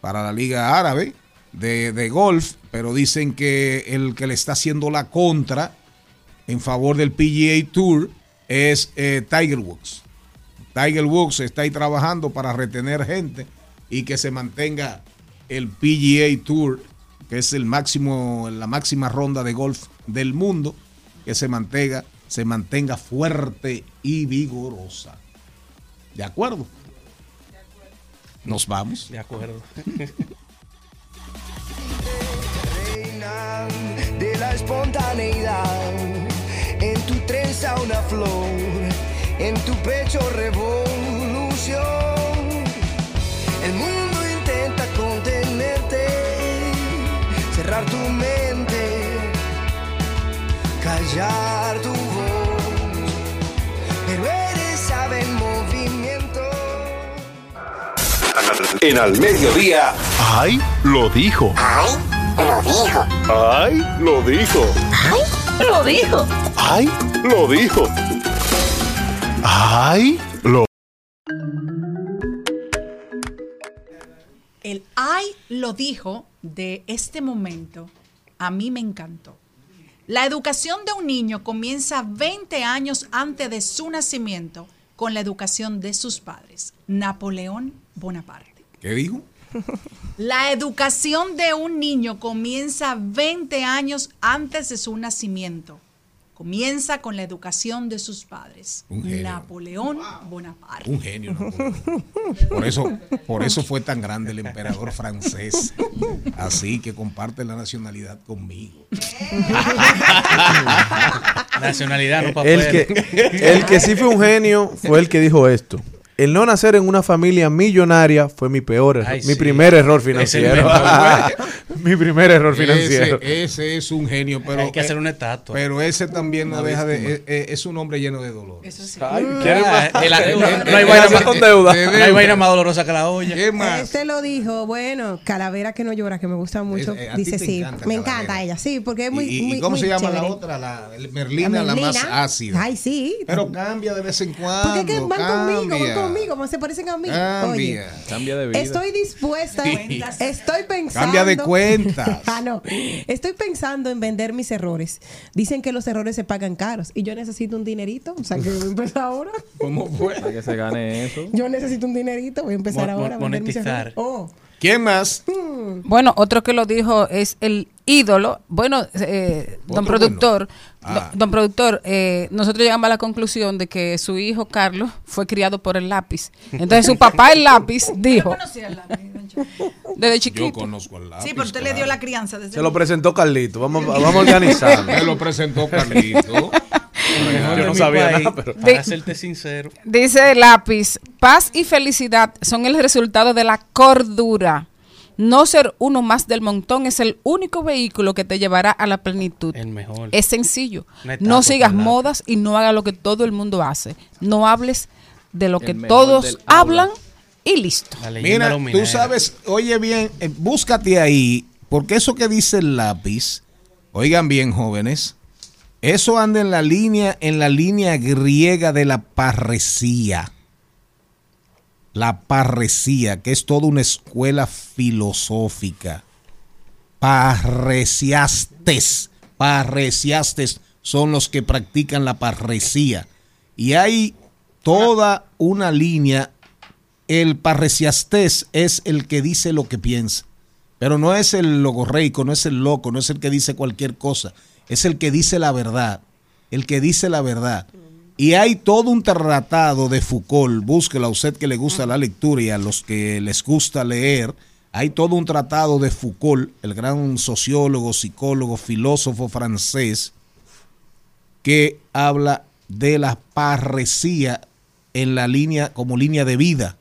para la liga árabe de, de golf, pero dicen que el que le está haciendo la contra en favor del PGA Tour es eh, Tiger Woods. Tiger Woods está ahí trabajando para retener gente y que se mantenga el PGA Tour, que es el máximo, la máxima ronda de golf del mundo, que se mantenga, se mantenga fuerte y vigorosa. ¿De acuerdo? Nos vamos. De acuerdo. *laughs* Reina de la espontaneidad. En tu trenza una flor, en tu pecho revolución. El mundo intenta contenerte, cerrar tu mente, callar tu voz. En al mediodía. ¡Ay! Lo dijo. ¡Ay! Lo dijo. ¡Ay! Lo dijo. ¡Ay! Lo dijo. ¡Ay! Lo dijo. ¡Ay! Lo El ay lo dijo de este momento a mí me encantó. La educación de un niño comienza 20 años antes de su nacimiento con la educación de sus padres. Napoleón Bonaparte. ¿Qué dijo? *laughs* La educación de un niño comienza 20 años antes de su nacimiento. Comienza con la educación de sus padres. Un genio. Napoleón Bonaparte. Un genio. Napoleón. Por eso, por eso fue tan grande el emperador francés. Así que comparte la nacionalidad conmigo. Nacionalidad, no El papel. que, el que sí fue un genio fue el que dijo esto. El no nacer en una familia millonaria fue mi peor error, Ay, mi sí. primer error financiero. *laughs* mi primer error financiero. Ese, ese es un genio, pero Hay que hacer eh, una estatua. Pero ese también no deja de eh, eh, es un hombre lleno de dolor. Ay, Ah, ¿quiere más? el- el- No, hay vaina más- con deuda. no hay vaina más dolorosa que la olla. ¿Qué más? Este lo dijo, bueno, Calavera que no llora, que me gusta mucho. Es- a ti dice sí, encanta me Calavera. encanta ella, sí, porque es muy. ¿Y, y muy- cómo muy se llama la otra? La Merlina, la, Merlina. más ácida. Ay, sí. Pero cambia de vez en cuando. Porque es que van conmigo, van cambia. Conmigo, como se parecen a mí. Cambia. Oye, Cambia de vida. Estoy dispuesta, Sí. *laughs* estoy pensando. Cambia de cuentas. *laughs* ah, no. Estoy pensando en vender mis errores. Dicen que los errores se pagan caros y yo necesito un dinerito. O sea, que voy a empezar ahora. *laughs* ¿Cómo fue? Para que se gane eso. Yo necesito un dinerito, voy a empezar Mo- ahora a vender mis monetizar. errores. Oh. ¿Quién más? Bueno, otro que lo dijo es el ídolo. Bueno, eh, don Otro productor, bueno. Ah. don, don productor, eh, nosotros llegamos a la conclusión de que su hijo Carlos fue criado por el lápiz. Entonces su papá el lápiz dijo, conocía el lápiz, desde Yo chiquito. conozco al lápiz. Sí, pero usted le dio la crianza desde Se lo presentó Carlito. Vamos, vamos a organizarlo. Me lo presentó Carlito. *laughs* Yo no sabía país, nada, pero- Para serte sincero. Dice el lápiz, paz y felicidad son el resultado de la cordura. No ser uno más del montón es el único vehículo que te llevará a la plenitud. El mejor. Es sencillo. No sigas modas y no hagas lo que todo el mundo hace. No hables de lo El que todos aula. hablan y listo. Mira, luminera. tú sabes, oye bien, eh, búscate ahí, porque eso que dice el lápiz, oigan bien, jóvenes, eso anda en la línea, en la línea griega de la parresía. La parresía, que es toda una escuela filosófica. Parresiastes, parresiastes son los que practican la parresía. Y hay toda una línea el parresiastés es el que dice lo que piensa. Pero no es el logorreico, no es el loco, no es el que dice cualquier cosa. Es el que dice la verdad. El que dice la verdad. Y hay todo un tratado de Foucault, búsquelo a usted que le gusta la lectura y a los que les gusta leer. Hay todo un tratado de Foucault, el gran sociólogo, psicólogo, filósofo francés, que habla de la parresía en la línea como línea de vida.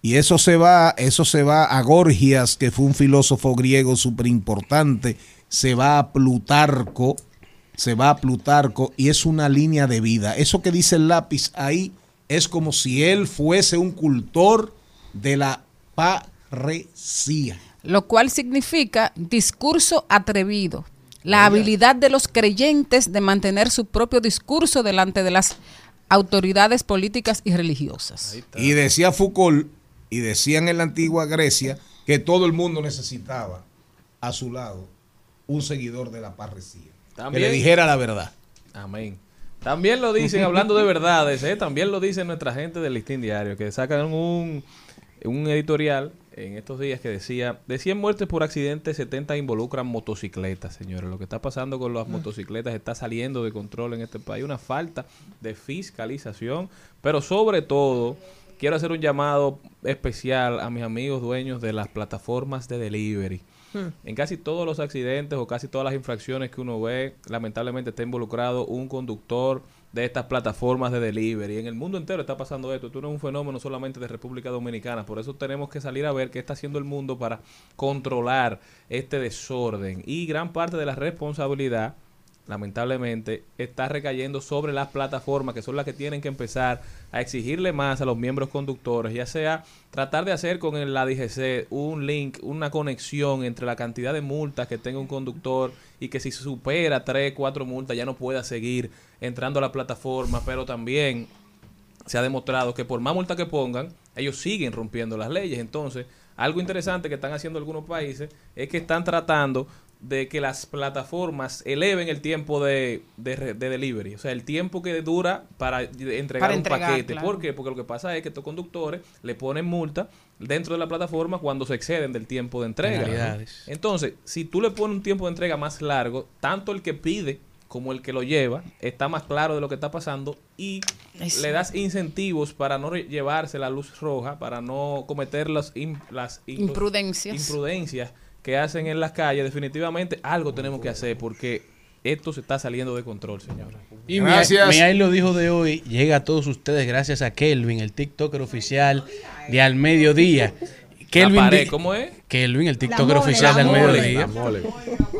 Y eso se va, eso se va a Gorgias, que fue un filósofo griego súper importante, se va a Plutarco, se va a Plutarco y es una línea de vida. Eso que dice el lápiz ahí es como si él fuese un cultor de la parresía. Lo cual significa discurso atrevido. La habilidad de los creyentes de mantener su propio discurso delante de las autoridades políticas y religiosas. Y decía Foucault, y decían en la antigua Grecia, que todo el mundo necesitaba a su lado un seguidor de la parresía. Que También- le dijera la verdad. Amén. También lo dicen, hablando de verdades, ¿eh? también lo dicen nuestra gente del Listín Diario, que sacan un, un editorial en estos días que decía, de 100 muertes por accidente, 70 involucran motocicletas, señores. Lo que está pasando con las motocicletas está saliendo de control en este país, una falta de fiscalización, pero sobre todo quiero hacer un llamado especial a mis amigos dueños de las plataformas de delivery. En casi todos los accidentes o casi todas las infracciones que uno ve, lamentablemente está involucrado un conductor de estas plataformas de delivery. En el mundo entero está pasando esto. Esto no es un fenómeno solamente de República Dominicana. Por eso tenemos que salir a ver qué está haciendo el mundo para controlar este desorden. Y gran parte de la responsabilidad, lamentablemente, está recayendo sobre las plataformas que son las que tienen que empezar a exigirle más a los miembros conductores, ya sea tratar de hacer con el- la DGC un link, una conexión entre la cantidad de multas que tenga un conductor y que si supera 3, 4 multas ya no pueda seguir entrando a la plataforma, pero también se ha demostrado que por más multa que pongan, ellos siguen rompiendo las leyes. Entonces, algo interesante que están haciendo algunos países es que están tratando de que las plataformas eleven el tiempo de, de, re- de delivery, o sea, el tiempo que dura para entregar Para un entregar, paquete. claro. ¿Por qué? Porque lo que pasa es que estos conductores le ponen multa dentro de la plataforma cuando se exceden del tiempo de entrega. Entonces, si tú le pones un tiempo de entrega más largo, tanto el que pide como el que lo lleva está más claro de lo que está pasando y Eso. le das incentivos para no llevarse la luz roja, para no cometer las, las im- Imprudencias. imprudencias que hacen en las calles. Definitivamente algo tenemos que hacer porque esto se está saliendo de control, señora. Y mi, mi ahí lo dijo de hoy llega a todos ustedes gracias a Kelvin, el TikToker oficial de Al Mediodía. Kelvin, pared, ¿cómo es? Kelvin, el TikToker mole, oficial de Al Mediodía. mole.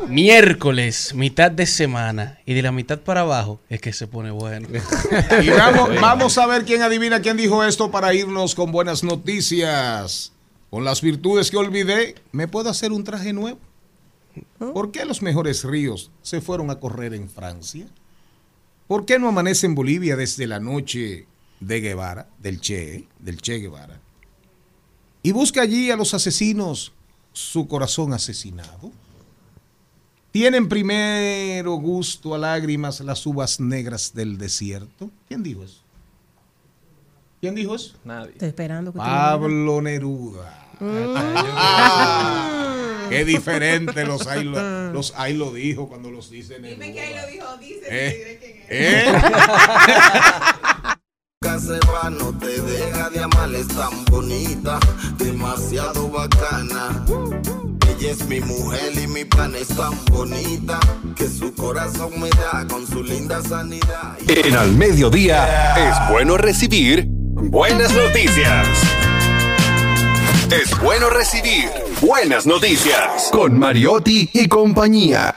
Miércoles, mitad de semana y de la mitad para abajo es que se pone bueno. Y vamos, *laughs* vamos a ver quién adivina quién dijo esto para irnos con buenas noticias. Con las virtudes que olvidé, ¿me puedo hacer un traje nuevo? ¿Por qué los mejores ríos se fueron a correr en Francia? ¿Por qué no amanece en Bolivia desde la noche de Guevara, del Che, del Che Guevara? Y busca allí a los asesinos su corazón asesinado. ¿Tienen primero gusto a lágrimas las uvas negras del desierto? ¿Quién dijo eso? ¿Quién dijo eso? Nadie. Estoy esperando que Pablo Neruda. Mm. Qué diferente los ahí lo, los ahí lo dijo cuando los dice Neruda. Dime que ahí lo dijo, dice. ¿Eh? ¿Eh? Nunca se va, no te deja de amar, es tan bonita, demasiado bacana. Ella es mi mujer y mi plan es tan bonita, que su corazón me da con su linda sanidad. En Al Mediodía es bueno recibir buenas noticias. Es bueno recibir buenas noticias con Mariotti y compañía.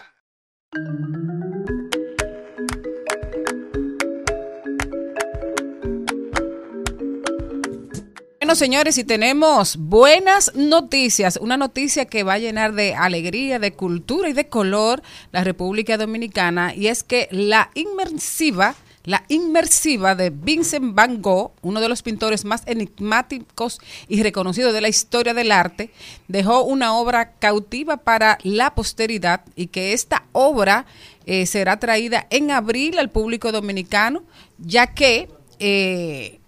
Bueno, señores, y tenemos buenas noticias, una noticia que va a llenar de alegría, de cultura y de color la República Dominicana, y es que la inmersiva, la inmersiva de Vincent Van Gogh, uno de los pintores más enigmáticos y reconocidos de la historia del arte, dejó una obra cautiva para la posteridad y que esta obra eh, será traída en abril al público dominicano, ya que... eh,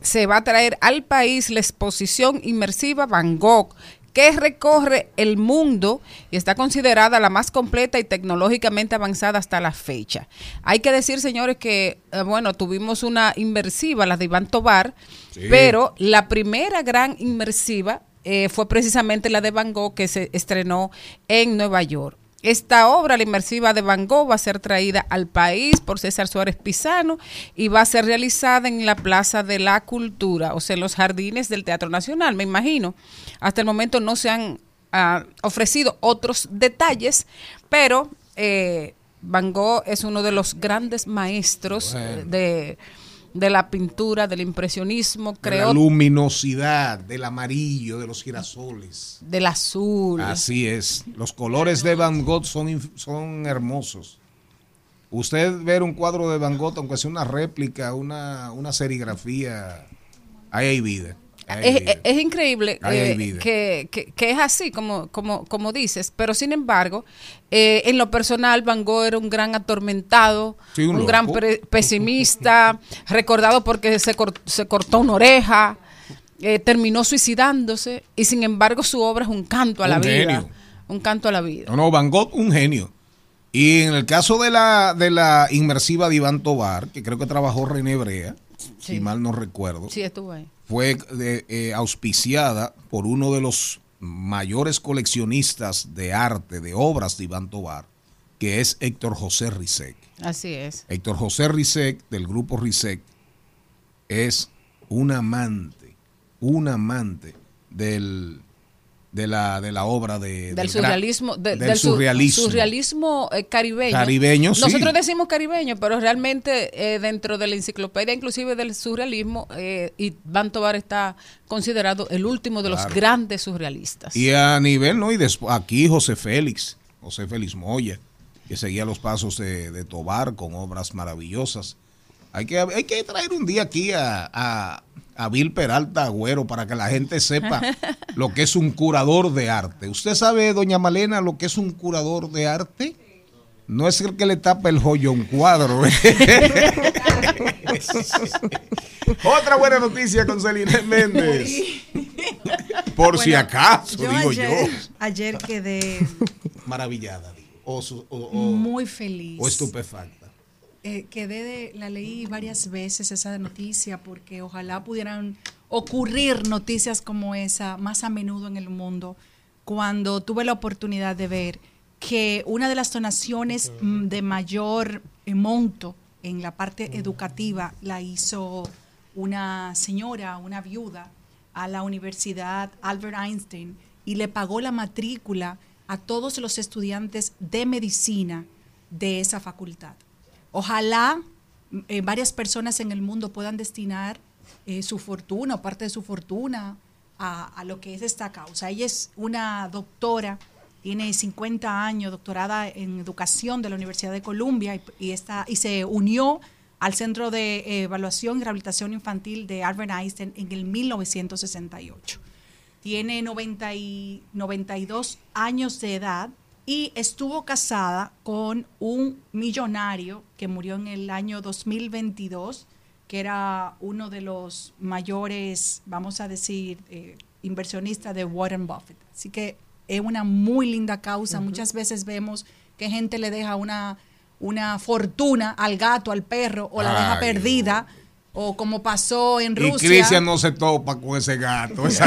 se va a traer al país la exposición inmersiva Van Gogh, que recorre el mundo y está considerada la más completa y tecnológicamente avanzada hasta la fecha. Hay que decir, señores, que, eh, bueno, tuvimos una inmersiva, la de Iván Tobar, Sí. pero la primera gran inmersiva eh, fue precisamente la de Van Gogh que se estrenó en Nueva York. Esta obra, la inmersiva de Van Gogh, va a ser traída al país por César Suárez Pisano y va a ser realizada en la Plaza de la Cultura, o sea, en los jardines del Teatro Nacional, me imagino. Hasta el momento no se han ah, ofrecido otros detalles, pero eh, Van Gogh es uno de los grandes maestros Bueno. de, de la pintura, del impresionismo, De la luminosidad, del amarillo, de los girasoles. del azul. Así es. Los colores de Van Gogh son, son hermosos. Usted ver un cuadro de Van Gogh, aunque sea una réplica, una, una serigrafía, ahí hay vida. Es, vida. es- es increíble eh, que, que- que es así como, como, como dices, pero sin embargo, eh, en lo personal, Van Gogh era un gran atormentado, Sí, un un, gran pesimista, *laughs* recordado porque se, cor- se cortó una oreja, eh, terminó suicidándose y sin embargo su obra es un canto a la Un vida. genio. Un canto a la vida. No, no, Van Gogh, un genio. Y en el caso de la, de la inmersiva de Iván Tobar, que creo que trabajó René Brea, si mal no recuerdo, Sí, estuvo ahí. fue de- eh, auspiciada por uno de los mayores coleccionistas de arte, de obras de Iván Tobar, que es Héctor José Rizek. Así es. Héctor José Rizek, del grupo Rizek, es un amante, un amante del, de, la, de la obra de, del gra- surrealismo de- del del su- surrealismo. surrealismo, eh, caribeño Caribeño, sí. nosotros decimos caribeño pero realmente eh, dentro de la enciclopedia inclusive del surrealismo eh, y Van Tobar está considerado el último de los grandes surrealistas Y a nivel, ¿no? Y después, aquí José Félix, José Félix Moya, que seguía los pasos de, de Tobar con obras maravillosas. Hay que, hay que traer un día aquí a, a, a Bill Peralta Agüero para que la gente sepa *laughs* lo que es un curador de arte. ¿Usted sabe, doña Malena, lo que es un curador de arte? No es el que le tapa el joyo a un cuadro. ¿eh? *laughs* Otra buena noticia con Celine Méndez. Por si acaso, yo digo ayer, yo. Ayer quedé Maravillada, digo. O, su- o- o- muy feliz. o estupefacta. Eh, quedé de, la leí varias veces esa noticia porque ojalá pudieran ocurrir noticias como esa más a menudo en el mundo. Cuando tuve la oportunidad de ver que una de las donaciones mm, de mayor monto en la parte educativa la hizo una señora, una viuda, a la Universidad Albert Einstein y le pagó la matrícula a todos los estudiantes de medicina de esa facultad. Ojalá eh, varias personas en el mundo puedan destinar eh, su fortuna o parte de su fortuna a, lo que es esta causa. Ella es una doctora, tiene 50 años, doctorada en educación de la Universidad de Columbia y, y está, y se unió al Centro de Evaluación y Rehabilitación Infantil de Albert Einstein en el 1968 tiene 90 y 92 años de edad y estuvo casada con un millonario que murió en el año 2022, que era uno de los mayores, vamos a decir, eh, inversionistas de Warren Buffett. Así que es una muy linda causa. Muchas veces vemos que gente le deja una, una fortuna al gato, al perro, o la deja perdida, o como pasó en Y Rusia. Cristian no se topa con ese gato. *laughs* esa.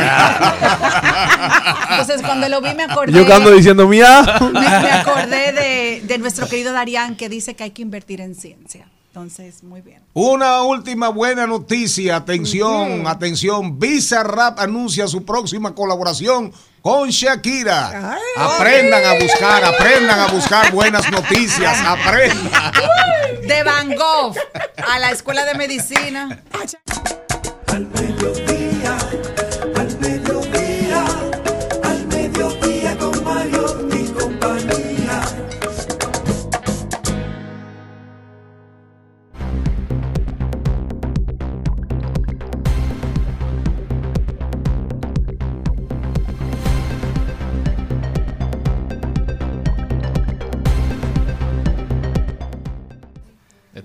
Entonces, cuando lo vi, me acordé. Yo que ando diciendo. *laughs* Me, me acordé de, de nuestro querido Darían que dice que hay que invertir en ciencia. Entonces, muy bien. Una última buena noticia. Atención, atención. Visa Rap anuncia su próxima colaboración con Shakira. Aprendan a buscar, aprendan a buscar buenas noticias. Aprendan. De Van Gogh a la escuela de medicina. Al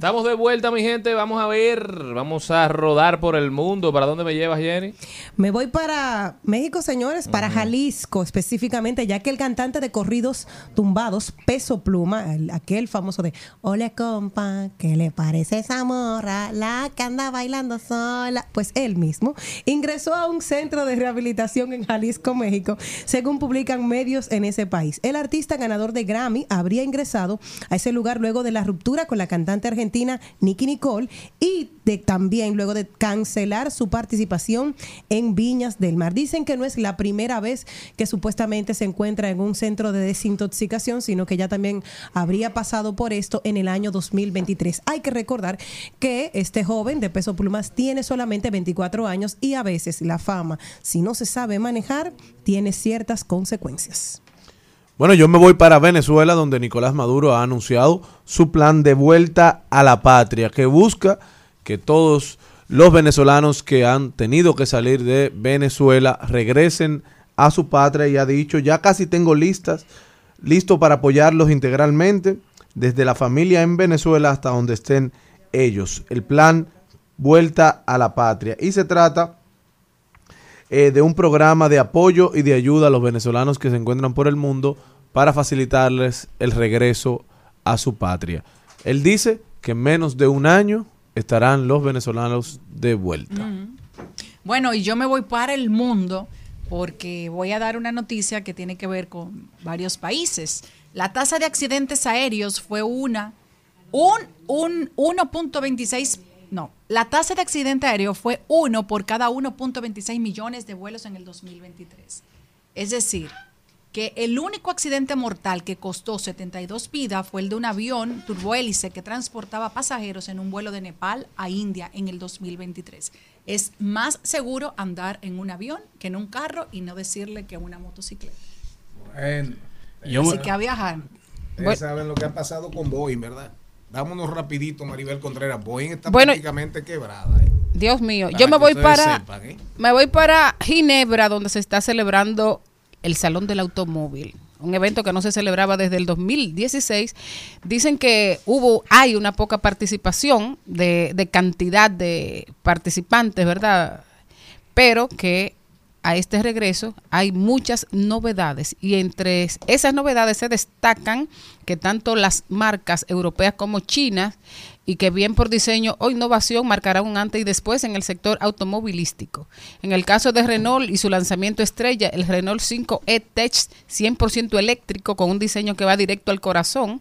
Estamos de vuelta, mi gente. Vamos a ver, vamos a rodar por el mundo. ¿Para dónde me llevas, Jenny? Me voy para México, señores, para Jalisco específicamente, ya que el cantante de corridos tumbados, Peso Pluma, el- aquel famoso de Hola compa, ¿qué le parece esa morra? La que anda bailando sola. Pues él mismo ingresó a un centro de rehabilitación en Jalisco, México, según publican medios en ese país. El artista ganador de Grammy habría ingresado a ese lugar luego de la ruptura con la cantante argentina Nicky Nicole y de, también luego de cancelar su participación en Viñas del Mar. Dicen que no es la primera vez que supuestamente se encuentra en un centro de desintoxicación, sino que ya también habría pasado por esto en el año 2023. Hay que recordar que este joven de peso plumas tiene solamente 24 años y a veces la fama, si no se sabe manejar, tiene ciertas consecuencias. Bueno, yo me voy para Venezuela, donde Nicolás Maduro ha anunciado su plan de vuelta a la patria, que busca que todos los venezolanos que han tenido que salir de Venezuela regresen a su patria y ha dicho, ya casi tengo listas, listo para apoyarlos integralmente, desde la familia en Venezuela hasta donde estén ellos. El plan Vuelta a la Patria. Y se trata eh, de un programa de apoyo y de ayuda a los venezolanos que se encuentran por el mundo para facilitarles el regreso a su patria. Él dice que en menos de un año estarán los venezolanos de vuelta. Bueno, y yo me voy para el mundo porque voy a dar una noticia que tiene que ver con varios países. La tasa de accidentes aéreos fue una, un, un 1.26, no, la tasa de accidente aéreo fue uno por cada 1.26 millones de vuelos en el 2023. Es decir, que el único accidente mortal que costó 72 vidas fue el de un avión turbohélice que transportaba pasajeros en un vuelo de Nepal a India en el 2023. Es más seguro andar en un avión que en un carro y no decirle que en una motocicleta. Bueno, Así que a viajar. Ustedes saben lo que ha pasado con Boeing, ¿verdad? Vámonos rapidito, Maribel Contreras. Boeing está Bueno, prácticamente quebrada. ¿eh? Dios mío, Para yo me voy para sepan, ¿eh? me voy para Ginebra donde se está celebrando el Salón del Automóvil, un evento que no se celebraba desde el 2016. Dicen que hubo hay una poca participación de, de cantidad de participantes, ¿verdad? Pero que a este regreso hay muchas novedades y entre esas novedades se destacan que tanto las marcas europeas como chinas y que bien por diseño o innovación marcarán un antes y después en el sector automovilístico. En el caso de Renault y su lanzamiento estrella, el Renault 5 E-Tech 100% eléctrico con un diseño que va directo al corazón,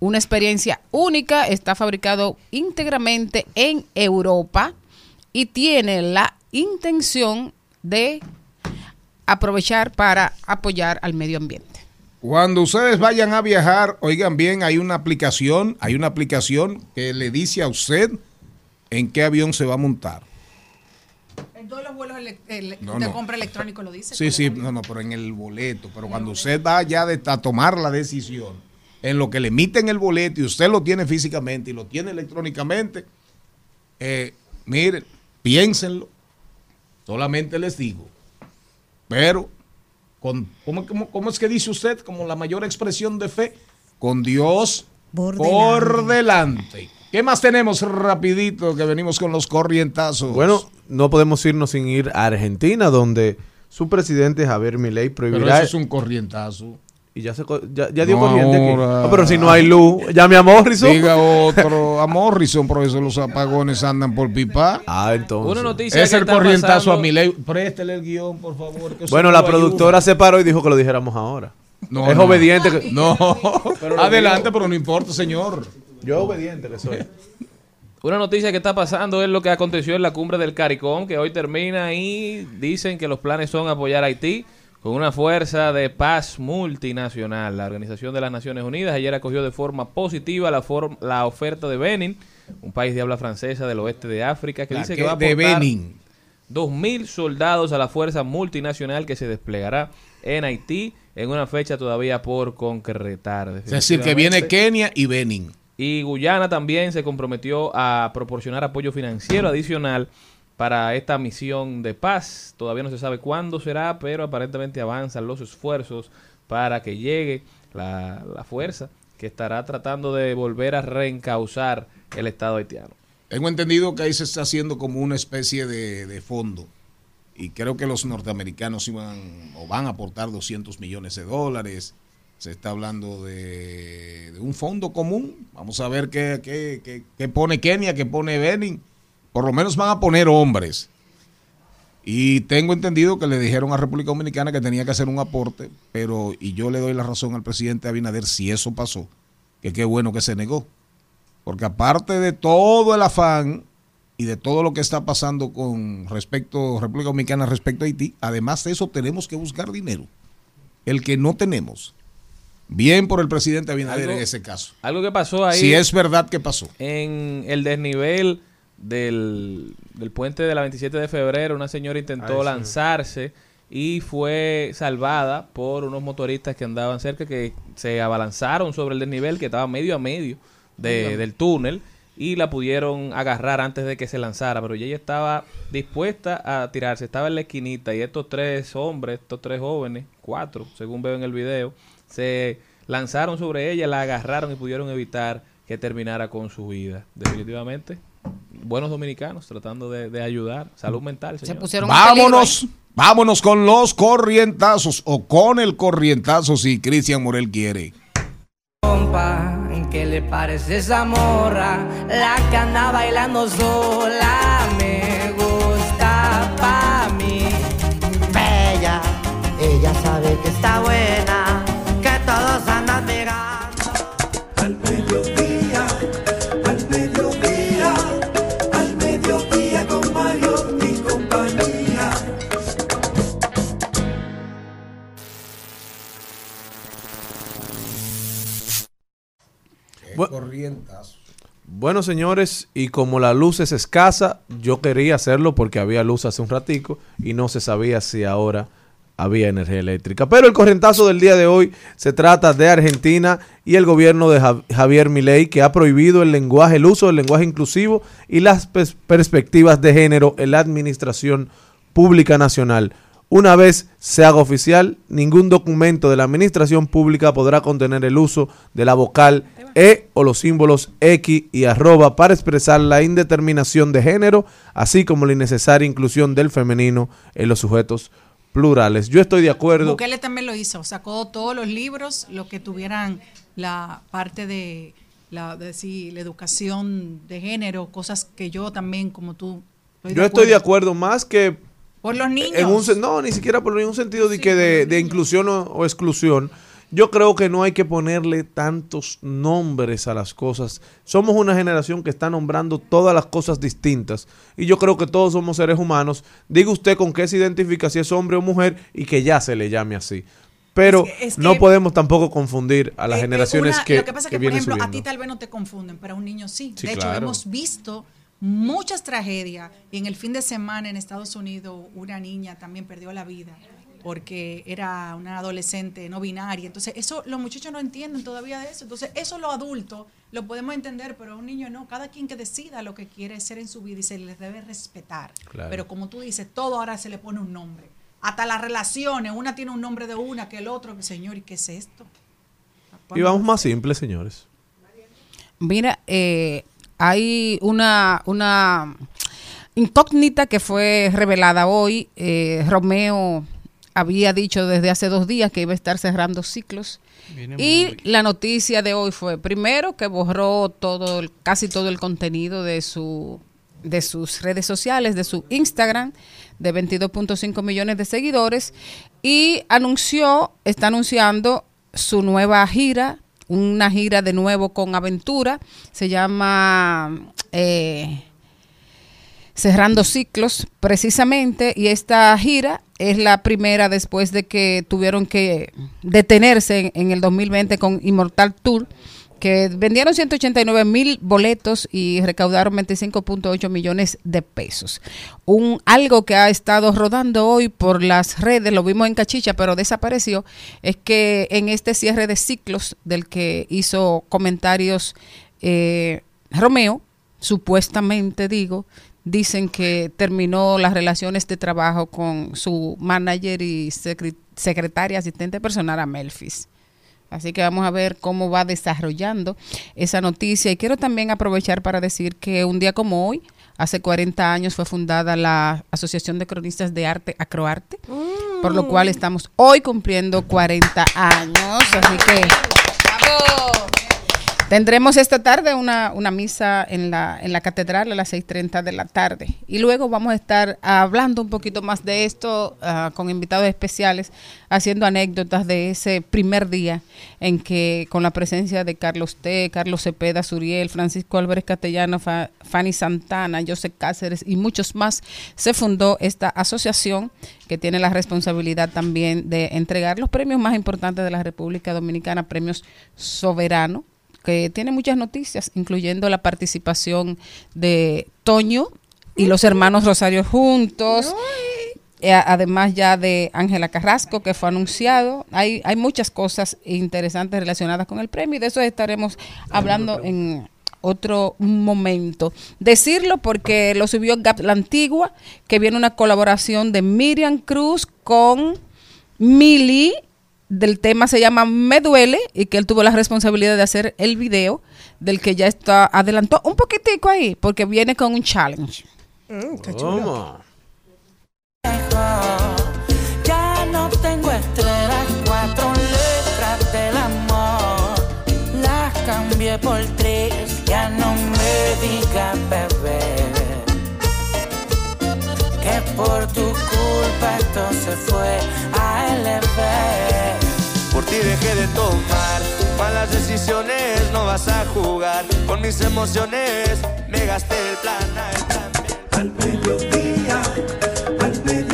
una experiencia única, está fabricado íntegramente en Europa y tiene la intención de aprovechar para apoyar al medio ambiente. Cuando ustedes vayan a viajar, oigan bien, hay una aplicación, hay una aplicación que le dice a usted en qué avión se va a montar. En todos los vuelos No, de no. compra electrónico lo dice. Sí, sí, no, no, pero en el boleto. Pero cuando usted va ya de, a tomar la decisión, en lo que le emiten el boleto y usted lo tiene físicamente y lo tiene electrónicamente, eh, miren, piénsenlo. Solamente les digo. Pero, con, ¿cómo, cómo- cómo es que dice usted? Como la mayor expresión de fe, con Dios por, delante. ¿Qué más tenemos rapidito que venimos con los corrientazos? Bueno, no podemos irnos sin ir a Argentina, donde su presidente Javier Milei pero prohibirá... eso es un corrientazo. Y ya, se, co- ya, ya dio No corriente aquí. No, pero si no hay luz, llame a Morrison. Diga otro, a Morrison, por eso los apagones andan por pipa. Ah, entonces. Una noticia Es que el corrientazo pasando- a mi ley. Préstele el guion, por favor. que Bueno, no la productora ayuda. se paró y dijo que lo dijéramos ahora. No, es no. obediente. Que... No, *laughs* Pero adelante, digo. pero no importa, señor. Yo obediente que soy. Una noticia que está pasando es lo que aconteció en la cumbre del CARICOM, que hoy termina y dicen que los planes son apoyar a Haití con una fuerza de paz multinacional. La Organización de las Naciones Unidas ayer acogió de forma positiva la, form- la oferta de Benin, un país de habla francesa del oeste de África, que La dice que- que va a aportar Benin. 2.000 soldados a la fuerza multinacional que se desplegará en Haití en una fecha todavía por concretar. Es decir, que viene. Kenia y Benin. Y Guyana también se comprometió a proporcionar apoyo financiero adicional para esta misión de paz. Todavía no se sabe cuándo será, pero aparentemente avanzan los esfuerzos para que llegue la, la fuerza que estará tratando de volver a reencauzar el Estado haitiano. Tengo entendido que ahí se está haciendo como una especie de, de fondo. Y creo que los norteamericanos iban o van a aportar 200 millones de dólares. Se está hablando de, de un fondo común. Vamos a ver qué, qué- qué- qué pone Kenia, qué pone Benin. Por lo menos van a poner hombres. Y tengo entendido que le dijeron a República Dominicana que tenía que hacer un aporte, pero, y yo le doy la razón al presidente Abinader si eso pasó, que qué bueno que se negó. Porque aparte de todo el afán y de todo lo que está pasando con respecto a República Dominicana respecto a Haití, además de eso tenemos que buscar dinero. El que no tenemos. Bien por el presidente Abinader Algo- en ese caso. Algo que pasó ahí. Si es verdad que pasó. En el desnivel del, del puente de la 27 de febrero, una señora intentó Ay, sí. lanzarse y fue salvada por unos motoristas que andaban cerca que se abalanzaron sobre el desnivel que estaba medio a medio de- del túnel y la pudieron agarrar antes de que se lanzara, pero ella estaba dispuesta a tirarse, estaba en la esquinita y estos tres hombres, estos tres jóvenes, cuatro, según veo en el video, se lanzaron sobre ella, la agarraron y pudieron evitar que terminara con su vida. Definitivamente, buenos dominicanos tratando de, de ayudar. Salud mental, señor. Vámonos, vámonos con los corrientazos o con el corrientazo si Cristian Morel quiere. compa, ¿qué le parece esa morra? La que anda bailando sola me gusta pa' mí. Bella, ella sabe que está buena, Bu- corrientazo. Bueno, señores, y como la luz es escasa, yo quería hacerlo porque había luz hace un ratico y no se sabía si ahora había energía eléctrica. Pero el corrientazo del día de hoy se trata de Argentina y el gobierno de Jav- Javier Milei que ha prohibido el lenguaje, el uso del lenguaje inclusivo y las pers- perspectivas de género en la administración pública nacional. Una vez se haga oficial, ningún documento de la administración pública podrá contener el uso de la vocal E o los símbolos X y arroba para expresar la indeterminación de género, así como la innecesaria inclusión del femenino en los sujetos plurales. Yo estoy de acuerdo. Bukele también lo hizo, sacó todos los libros, los que tuvieran la parte de la, de, sí, la educación de género, cosas que yo también, como tú, Yo estoy de acuerdo más que Por los niños. en un sen- no, ni siquiera por ningún sentido de que de, de inclusión o, o exclusión. Yo creo que no hay que ponerle tantos nombres a las cosas. Somos una generación que está nombrando todas las cosas distintas. Y yo creo que todos somos seres humanos. Diga usted con qué se identifica, si es hombre o mujer, y que ya se le llame así. Pero Es que- es no que- podemos tampoco confundir a las Eh, eh, generaciones una- que, Lo que pasa es que que, por ejemplo, a ti tal vez no te confunden, pero a un niño sí. Sí, de hecho, hemos visto muchas tragedias y en el fin de semana en Estados Unidos una niña también perdió la vida porque era una adolescente no binaria. Entonces, eso los muchachos no entienden todavía de eso. Entonces, eso los adultos lo podemos entender, pero a un niño no. Cada quien que decida lo que quiere ser en su vida y se les debe respetar. Claro. Pero como tú dices, todo ahora se le pone un nombre. Hasta las relaciones, una tiene un nombre de una que el otro, señor, ¿y qué es esto? Y vamos más simple, señores. Mira, eh, hay una, una incógnita que fue revelada hoy. Eh, Romeo había dicho desde hace dos días que iba a estar cerrando ciclos. Viene Y la noticia de hoy fue, primero, que borró todo, el- casi todo el contenido de su de sus redes sociales, de su Instagram, de 22.5 millones de seguidores, y anunció, está anunciando su nueva gira, una gira de nuevo con aventura, se llama eh, cerrando ciclos precisamente y esta gira es la primera después de que tuvieron que detenerse en, el 2020 con Immortal Tour que vendieron 189 mil boletos y recaudaron 25.8 millones de pesos. Un algo que ha estado rodando hoy por las redes, lo vimos en Cachicha, pero desapareció, es que en este cierre de ciclos del que hizo comentarios eh, Romeo, supuestamente digo, dicen que terminó las relaciones de trabajo con su manager y secre- secretaria asistente personal a Melfis. Así que vamos a ver cómo va desarrollando esa noticia. Y quiero también aprovechar para decir que un día como hoy, hace 40 años, fue fundada la Asociación de Cronistas de Arte Acroarte, por lo cual estamos hoy cumpliendo 40 años. Así que Tendremos esta tarde una, una misa en la, en la catedral a las 6.30 de la tarde. Y luego vamos a estar hablando un poquito más de esto ah, con invitados especiales, haciendo anécdotas de ese primer día en que con la presencia de Carlos T., Carlos Cepeda, Suriel, Francisco Álvarez Castellano, Fa- Fanny Santana, José Cáceres y muchos más, se fundó esta asociación que tiene la responsabilidad también de entregar los premios más importantes de la República Dominicana, premios soberanos que tiene muchas noticias, incluyendo la participación de Toño y los hermanos Rosario juntos. eh, además ya de Ángela Carrasco, que fue anunciado. Hay, hay muchas cosas interesantes relacionadas con el premio y de eso estaremos hablando en otro momento. Decirlo porque lo subió Gap La Antigua, que viene una colaboración de Miriam Cruz con Mili, del tema se llama Me Duele, y que él tuvo la responsabilidad de hacer el video, del que ya está, adelantó un poquitico ahí, porque viene con un challenge. ¿Cómo? Ya no tengo estrellas, cuatro letras del amor. Las cambié por tres, ya no me digas bebé. Que por tu culpa esto se fue a LB. Ti dejé de tomar malas decisiones, no vas a jugar con mis emociones. Me gasté el plan, plan. Al mediodía, al mediodía,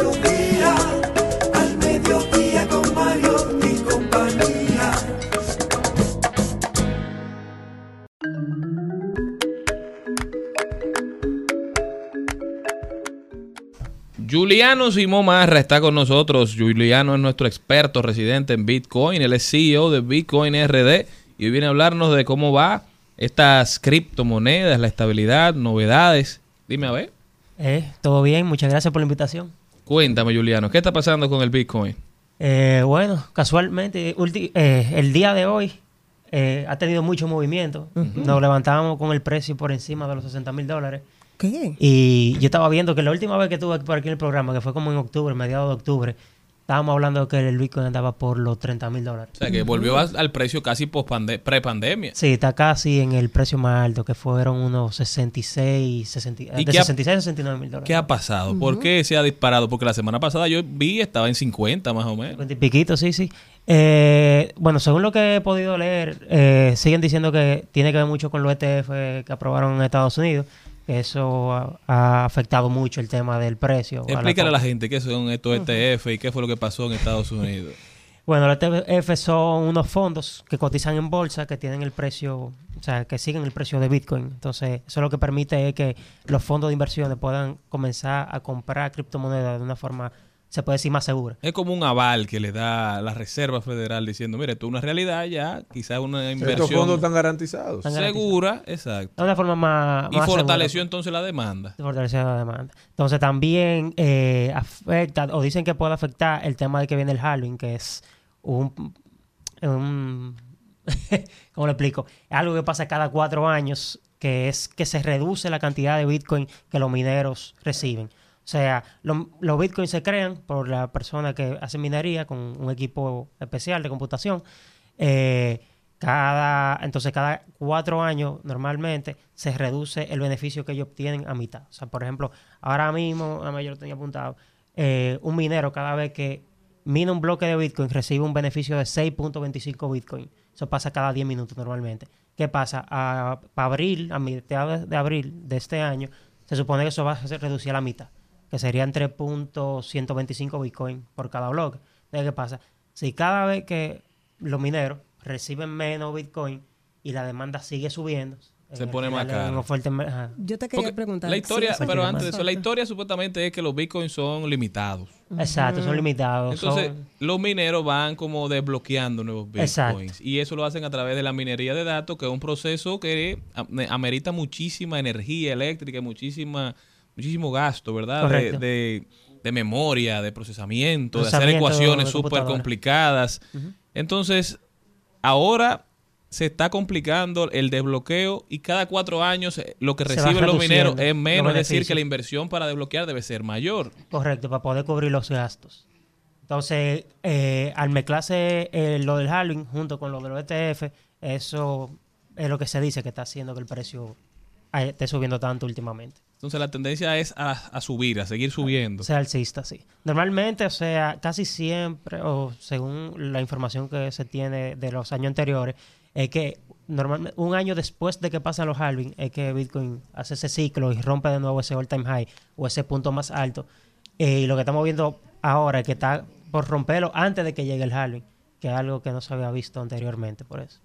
Juliano Simón Marra está con nosotros. Juliano es nuestro experto residente en Bitcoin. Él es CEO de Bitcoin RD y hoy viene a hablarnos de cómo va estas criptomonedas, la estabilidad, novedades. Dime a ver. Eh, Todo bien, muchas gracias por la invitación. Cuéntame, Juliano, ¿qué está pasando con el Bitcoin? Eh, bueno, casualmente, eh, el día de hoy eh, ha tenido mucho movimiento. Nos levantábamos con el precio por encima de los 60 mil dólares. ¿Qué? Y yo estaba viendo que la última vez que estuve por aquí en el programa, que fue como en octubre, mediados de octubre, estábamos hablando que el Bitcoin andaba por los 30 mil dólares. O sea, que volvió a- al precio casi pre-pandemia. Sí, está casi en el precio más alto, que fueron unos 66, 60, ¿Y de qué ha- 66 a 69 mil dólares. ¿Qué ha pasado? ¿Por qué se ha disparado? Porque la semana pasada yo vi estaba en 50 más o menos. 50 y piquito, sí, sí. Eh, bueno, según lo que he podido leer, eh, siguen diciendo que tiene que ver mucho con los ETF que aprobaron en Estados Unidos. Que Eso ha, ha afectado mucho el tema del precio. a la Explícale a la gente qué son estos ETF y qué fue lo que pasó en Estados Unidos. Bueno, los ETF son unos fondos que cotizan en bolsa, que tienen el precio, o sea, que siguen el precio de Bitcoin. Entonces, eso lo que permite es que los fondos de inversiones puedan comenzar a comprar criptomonedas de una forma, se puede decir, más segura. Es como un aval que le da la Reserva Federal diciendo, mire, esto es una realidad ya, quizás una inversión Estos fondos están garantizados. Están segura, exacto. De una forma más... Y más fortaleció segura. entonces la demanda. fortaleció la demanda. Entonces también eh, afecta, o dicen que puede afectar el tema de que viene el halving, que es un... un *laughs* ¿Cómo lo explico? Es algo que pasa cada cuatro años, que es que se reduce la cantidad de Bitcoin que los mineros reciben. O sea, lo- los Bitcoins se crean por la persona que hace minería con un equipo especial de computación. Eh, cada, entonces, cada cuatro años normalmente se reduce el beneficio que ellos obtienen a mitad. O sea, por ejemplo, ahora mismo, a yo lo tenía apuntado, eh, un minero cada vez que mina un bloque de Bitcoin recibe un beneficio de 6.25 Bitcoin. Eso pasa cada 10 minutos normalmente. ¿Qué pasa? A- abril, a mitad de, abril de este año, se supone que eso va a ser reducido a la mitad, que serían 3.125 Bitcoin por cada bloque. Entonces, ¿qué pasa? Si cada vez que los mineros reciben menos Bitcoin y la demanda sigue subiendo, Se pone más caro. Yo te quería Porque preguntar. La historia, sí, pero antes de eso, la exacto. historia supuestamente es que los bitcoins son limitados. Exacto, son limitados. Entonces, son- los mineros van como desbloqueando nuevos Exacto. bitcoins. Y eso lo hacen a través de la minería de datos, que es un proceso que am- amerita muchísima energía eléctrica, y muchísima, muchísimo gasto, ¿verdad? De, de- de memoria, de procesamiento, de hacer ecuaciones súper complicadas. Entonces, ahora se está complicando el desbloqueo y cada cuatro años eh, lo que Se reciben los mineros es menos, es decir, que la inversión para desbloquear debe ser mayor. Correcto, para poder cubrir los gastos. Entonces, eh, al mezclarse eh, lo del halving junto con lo de los ETF, eso es lo que se dice que está haciendo que el precio eh, esté subiendo tanto últimamente. Entonces la tendencia es a, a subir, a seguir subiendo. Sea alcista, sí. Normalmente, o sea, casi siempre, o según la información que se tiene de los años anteriores, es que normalmente un año después de que pasan los halving, es que Bitcoin hace ese ciclo y rompe de nuevo ese all-time high o ese punto más alto. Eh, y lo que estamos viendo ahora es que está por romperlo antes de que llegue el halving, que es algo que no se había visto anteriormente, por eso.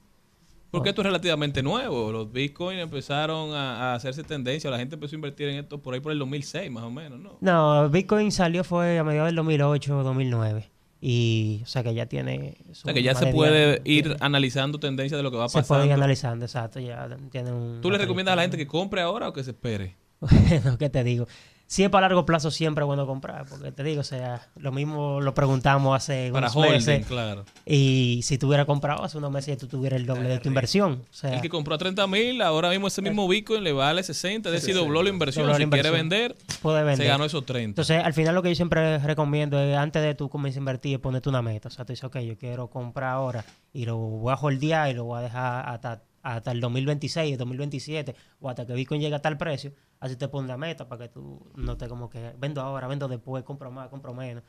Porque esto es relativamente nuevo. Los bitcoins empezaron a, a hacerse tendencia. La gente empezó a invertir en esto por ahí por el 2006, más o menos, ¿no? No, Bitcoin salió fue a mediados del 2008 2009. Y, o sea, que ya tiene... O sea, que ya se puede ir analizando tendencias de lo que va Se pasando. puede ir analizando, exacto. Ya tiene un... ¿Tú le recomiendas a la gente que compre ahora o que se espere? *laughs* Bueno, ¿qué te digo? Si es para largo plazo, siempre es bueno comprar, porque te digo, o sea, lo mismo lo preguntamos hace Para unos holding, meses. claro. Y si tú hubieras comprado hace unos meses, tú tuvieras el doble de tu inversión. O sea, El que compró a 30 mil, ahora mismo ese mismo Bitcoin le vale 60, es decir, dobló la inversión. Dobló Si quiere inversión. vender, puede vender. se ganó esos 30. Entonces, al final lo que yo siempre recomiendo es, antes de tú comenzar a invertir, ponerte una meta. O sea, tú dices, ok, yo quiero comprar ahora y lo voy a holdear y lo voy a dejar hasta, hasta el 2026, el 2027 o hasta que Bitcoin llegue a tal precio. Así te pones la meta para que tú no te como que vendo ahora, vendo después, compro más, compro menos.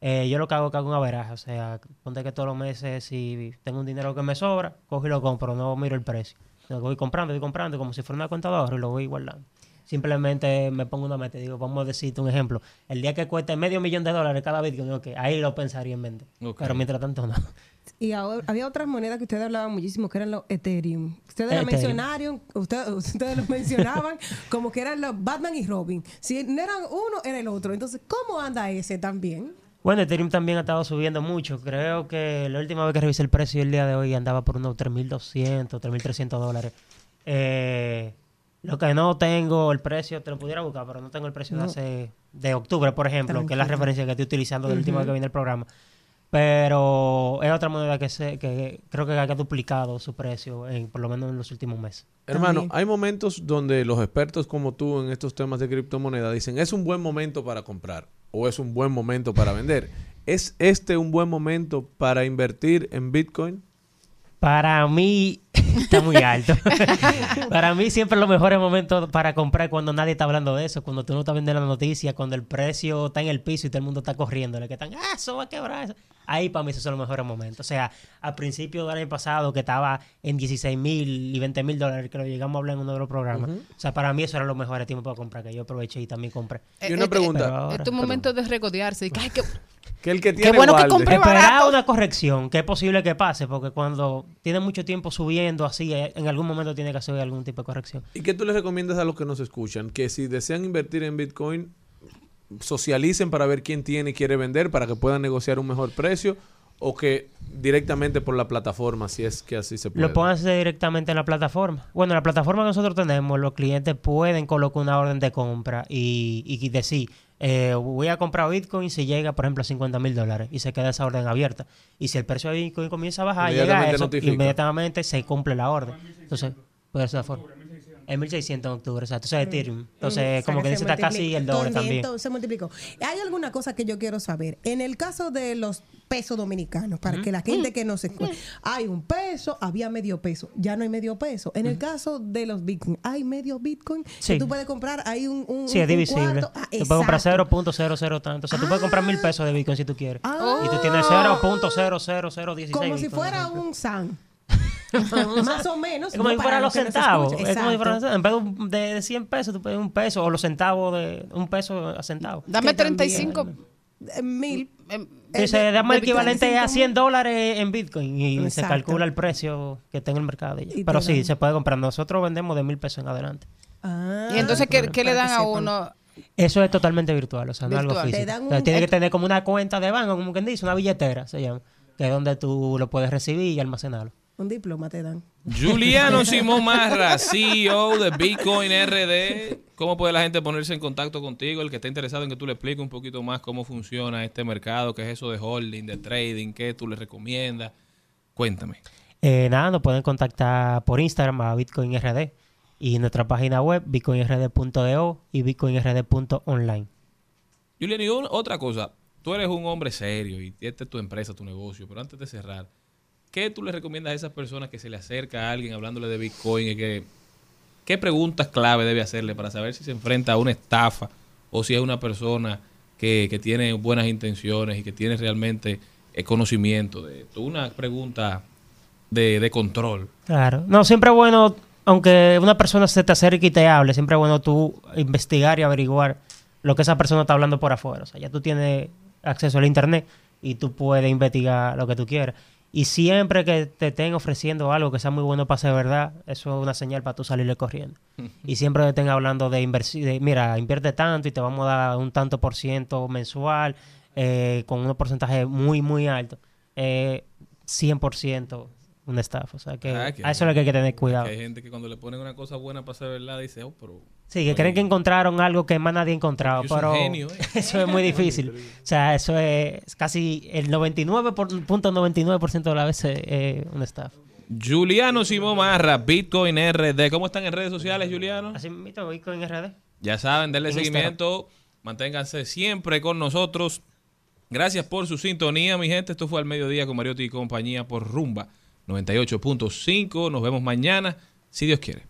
Eh, yo lo que hago es que hago un averaje. O sea, ponte que todos los meses, si tengo un dinero que me sobra, cojo y lo compro, no miro el precio. Lo voy comprando, voy comprando como si fuera una cuenta de ahorro y lo voy guardando. Simplemente me pongo una meta digo, vamos a decirte un ejemplo. El día que cueste medio millón de dólares cada Bitcoin, ok, ahí lo pensaría en vender. Pero mientras tanto no. Y ahora- había otras monedas que ustedes hablaban muchísimo, que eran los Ethereum. Ustedes lo Ethereum. mencionaron, ustedes, ustedes lo mencionaban *laughs* como que eran los Batman y Robin. Si no eran uno, era el otro. Entonces, ¿cómo anda ese también? Bueno, Ethereum también ha estado subiendo mucho. Creo que la última vez que revisé el precio el día de hoy andaba por unos 3.200, 3.300 dólares. Eh, lo que no tengo el precio, te lo pudiera buscar, pero no tengo el precio de hace de octubre, por ejemplo, que es la referencia que estoy utilizando de la última vez que viene el programa. Pero es otra moneda que, se, que creo que ha duplicado su precio, en, por lo menos en los últimos meses. Hermano, hay momentos donde los expertos como tú en estos temas de criptomonedas dicen es un buen momento para comprar o es un buen momento para vender. ¿Es este un buen momento para invertir en Bitcoin? Para mí *laughs* está muy alto. *laughs* para mí siempre los mejores momentos para comprar cuando nadie está hablando de eso, cuando tú no estás viendo la noticia, cuando el precio está en el piso y todo el mundo está corriendo, que están, ah, eso va a quebrar. Eso. Ahí para mí esos son los mejores momentos. O sea, al principio del año pasado que estaba en 16 mil y 20 mil dólares, que lo llegamos a hablar en uno de los programas. O sea, para mí eso era los mejores tiempos para comprar, que yo aproveché y también compré. Eh, eh, Pero eh, ahora- Es tu momento de regodearse. y que, ay, que- *laughs* Que el que Qué bueno que compré Esperar una corrección, que es posible que pase, porque cuando tiene mucho tiempo subiendo así, eh, en algún momento tiene que hacer algún tipo de corrección. ¿Y qué tú les recomiendas a los que nos escuchan? Que si desean invertir en Bitcoin, socialicen para ver quién tiene y quiere vender para que puedan negociar un mejor precio o que directamente por la plataforma, si es que así se puede. Lo pueden hacer directamente en la plataforma. Bueno, en la plataforma que nosotros tenemos, los clientes pueden colocar una orden de compra y, y decir, eh, voy a comprar Bitcoin si llega, por ejemplo, a 50 mil dólares y se queda esa orden abierta. Y si el precio de Bitcoin comienza a bajar, llega a Inmediatamente eso, notifica. inmediatamente se cumple la orden. Entonces, puede ser esa forma. En 1600 en octubre, exacto. Eso es Ethereum. Entonces, Mm, como o sea, que se dice, está casi el doble También, también. se multiplicó. Hay alguna cosa que yo quiero saber. En el caso de los pesos dominicanos, para que la gente que no se Mm. escuche, hay un peso, había medio peso, ya no hay medio peso. En el caso de los Bitcoin, hay medio Bitcoin Sí. que tú puedes comprar, hay un, un, Sí, es divisible. Ah, tú puedes comprar exacto. 0.00 tanto. O sea, tú puedes comprar mil pesos de Bitcoin si tú quieres. Ah. Y tú tienes 0.00016 Como si fuera un SAN. *laughs* Más o menos. Es como no si para fueran los centavos. Es como si fueran. En vez de, un- de 100 pesos, tú puedes un peso. O los centavos de un peso a centavo. Dame 35 Eh, mil. Dice, dame el equivalente a 100 100 dólares en Bitcoin y se calcula el precio que está en el mercado. de ella. Pero sí, dan- se puede comprar. Nosotros vendemos de mil pesos en adelante. Ah, y entonces, ¿qué, qué le dan a uno? Eso es totalmente virtual, o sea, no es algo físico. Te dan O sea, un- tiene que tener como una cuenta de banco, como quien dice, una billetera, se llama, que es donde tú lo puedes recibir y almacenarlo. Un diploma te dan. Juliano *laughs* Simón Marra, CEO de Bitcoin RD. ¿Cómo puede la gente ponerse en contacto contigo? El que esté interesado en que tú le expliques un poquito más cómo funciona este mercado, qué es eso de holding, de trading, qué tú le recomiendas. Cuéntame. Eh, nada, nos pueden contactar por Instagram a BitcoinRD y nuestra página web bitcoinrd.do y bitcoinrd.online. Julián, y un- otra cosa, tú eres un hombre serio y esta es tu empresa, tu negocio, pero antes de cerrar, ¿qué tú le recomiendas a esas personas que se le acerca a alguien hablándole de Bitcoin y que qué preguntas clave debe hacerle para saber si se enfrenta a una estafa o si es una persona que, que tiene buenas intenciones y que tiene realmente eh, conocimiento de esto? Una pregunta de, de control. Claro. No, siempre bueno, aunque una persona se te acerque y te hable, siempre bueno tú investigar y averiguar lo que esa persona está hablando por afuera. O sea, ya tú tienes acceso al internet y tú puedes investigar lo que tú quieras. Y siempre que te estén ofreciendo algo que sea muy bueno para ser verdad, eso es una señal para tú salirle corriendo. *laughs* y siempre que estén hablando de inversión, mira, invierte tanto y te vamos a dar un tanto por ciento mensual, eh, con un porcentaje muy, muy alto. Eh, 100% una estafa. O sea, que, Ah, que a eso es lo que hay que tener cuidado. hay gente que cuando le ponen una cosa buena para ser verdad dice, oh, pero... Sí, que creen que encontraron algo que más nadie ha encontrado, Yo pero un genio, *laughs* ¿eh? eso es muy difícil. O sea, eso es casi el 99.99% de las veces eh, una estafa. Juliano Simón Marra, Bitcoin RD. ¿Cómo están en redes sociales, Juliano? Así mismo, Bitcoin RD. Ya saben, denle En seguimiento. Manténganse siempre con nosotros. Gracias por su sintonía, mi gente. Esto fue al mediodía con Mariotti y compañía por Rumba 98.5. Nos vemos mañana, si Dios quiere.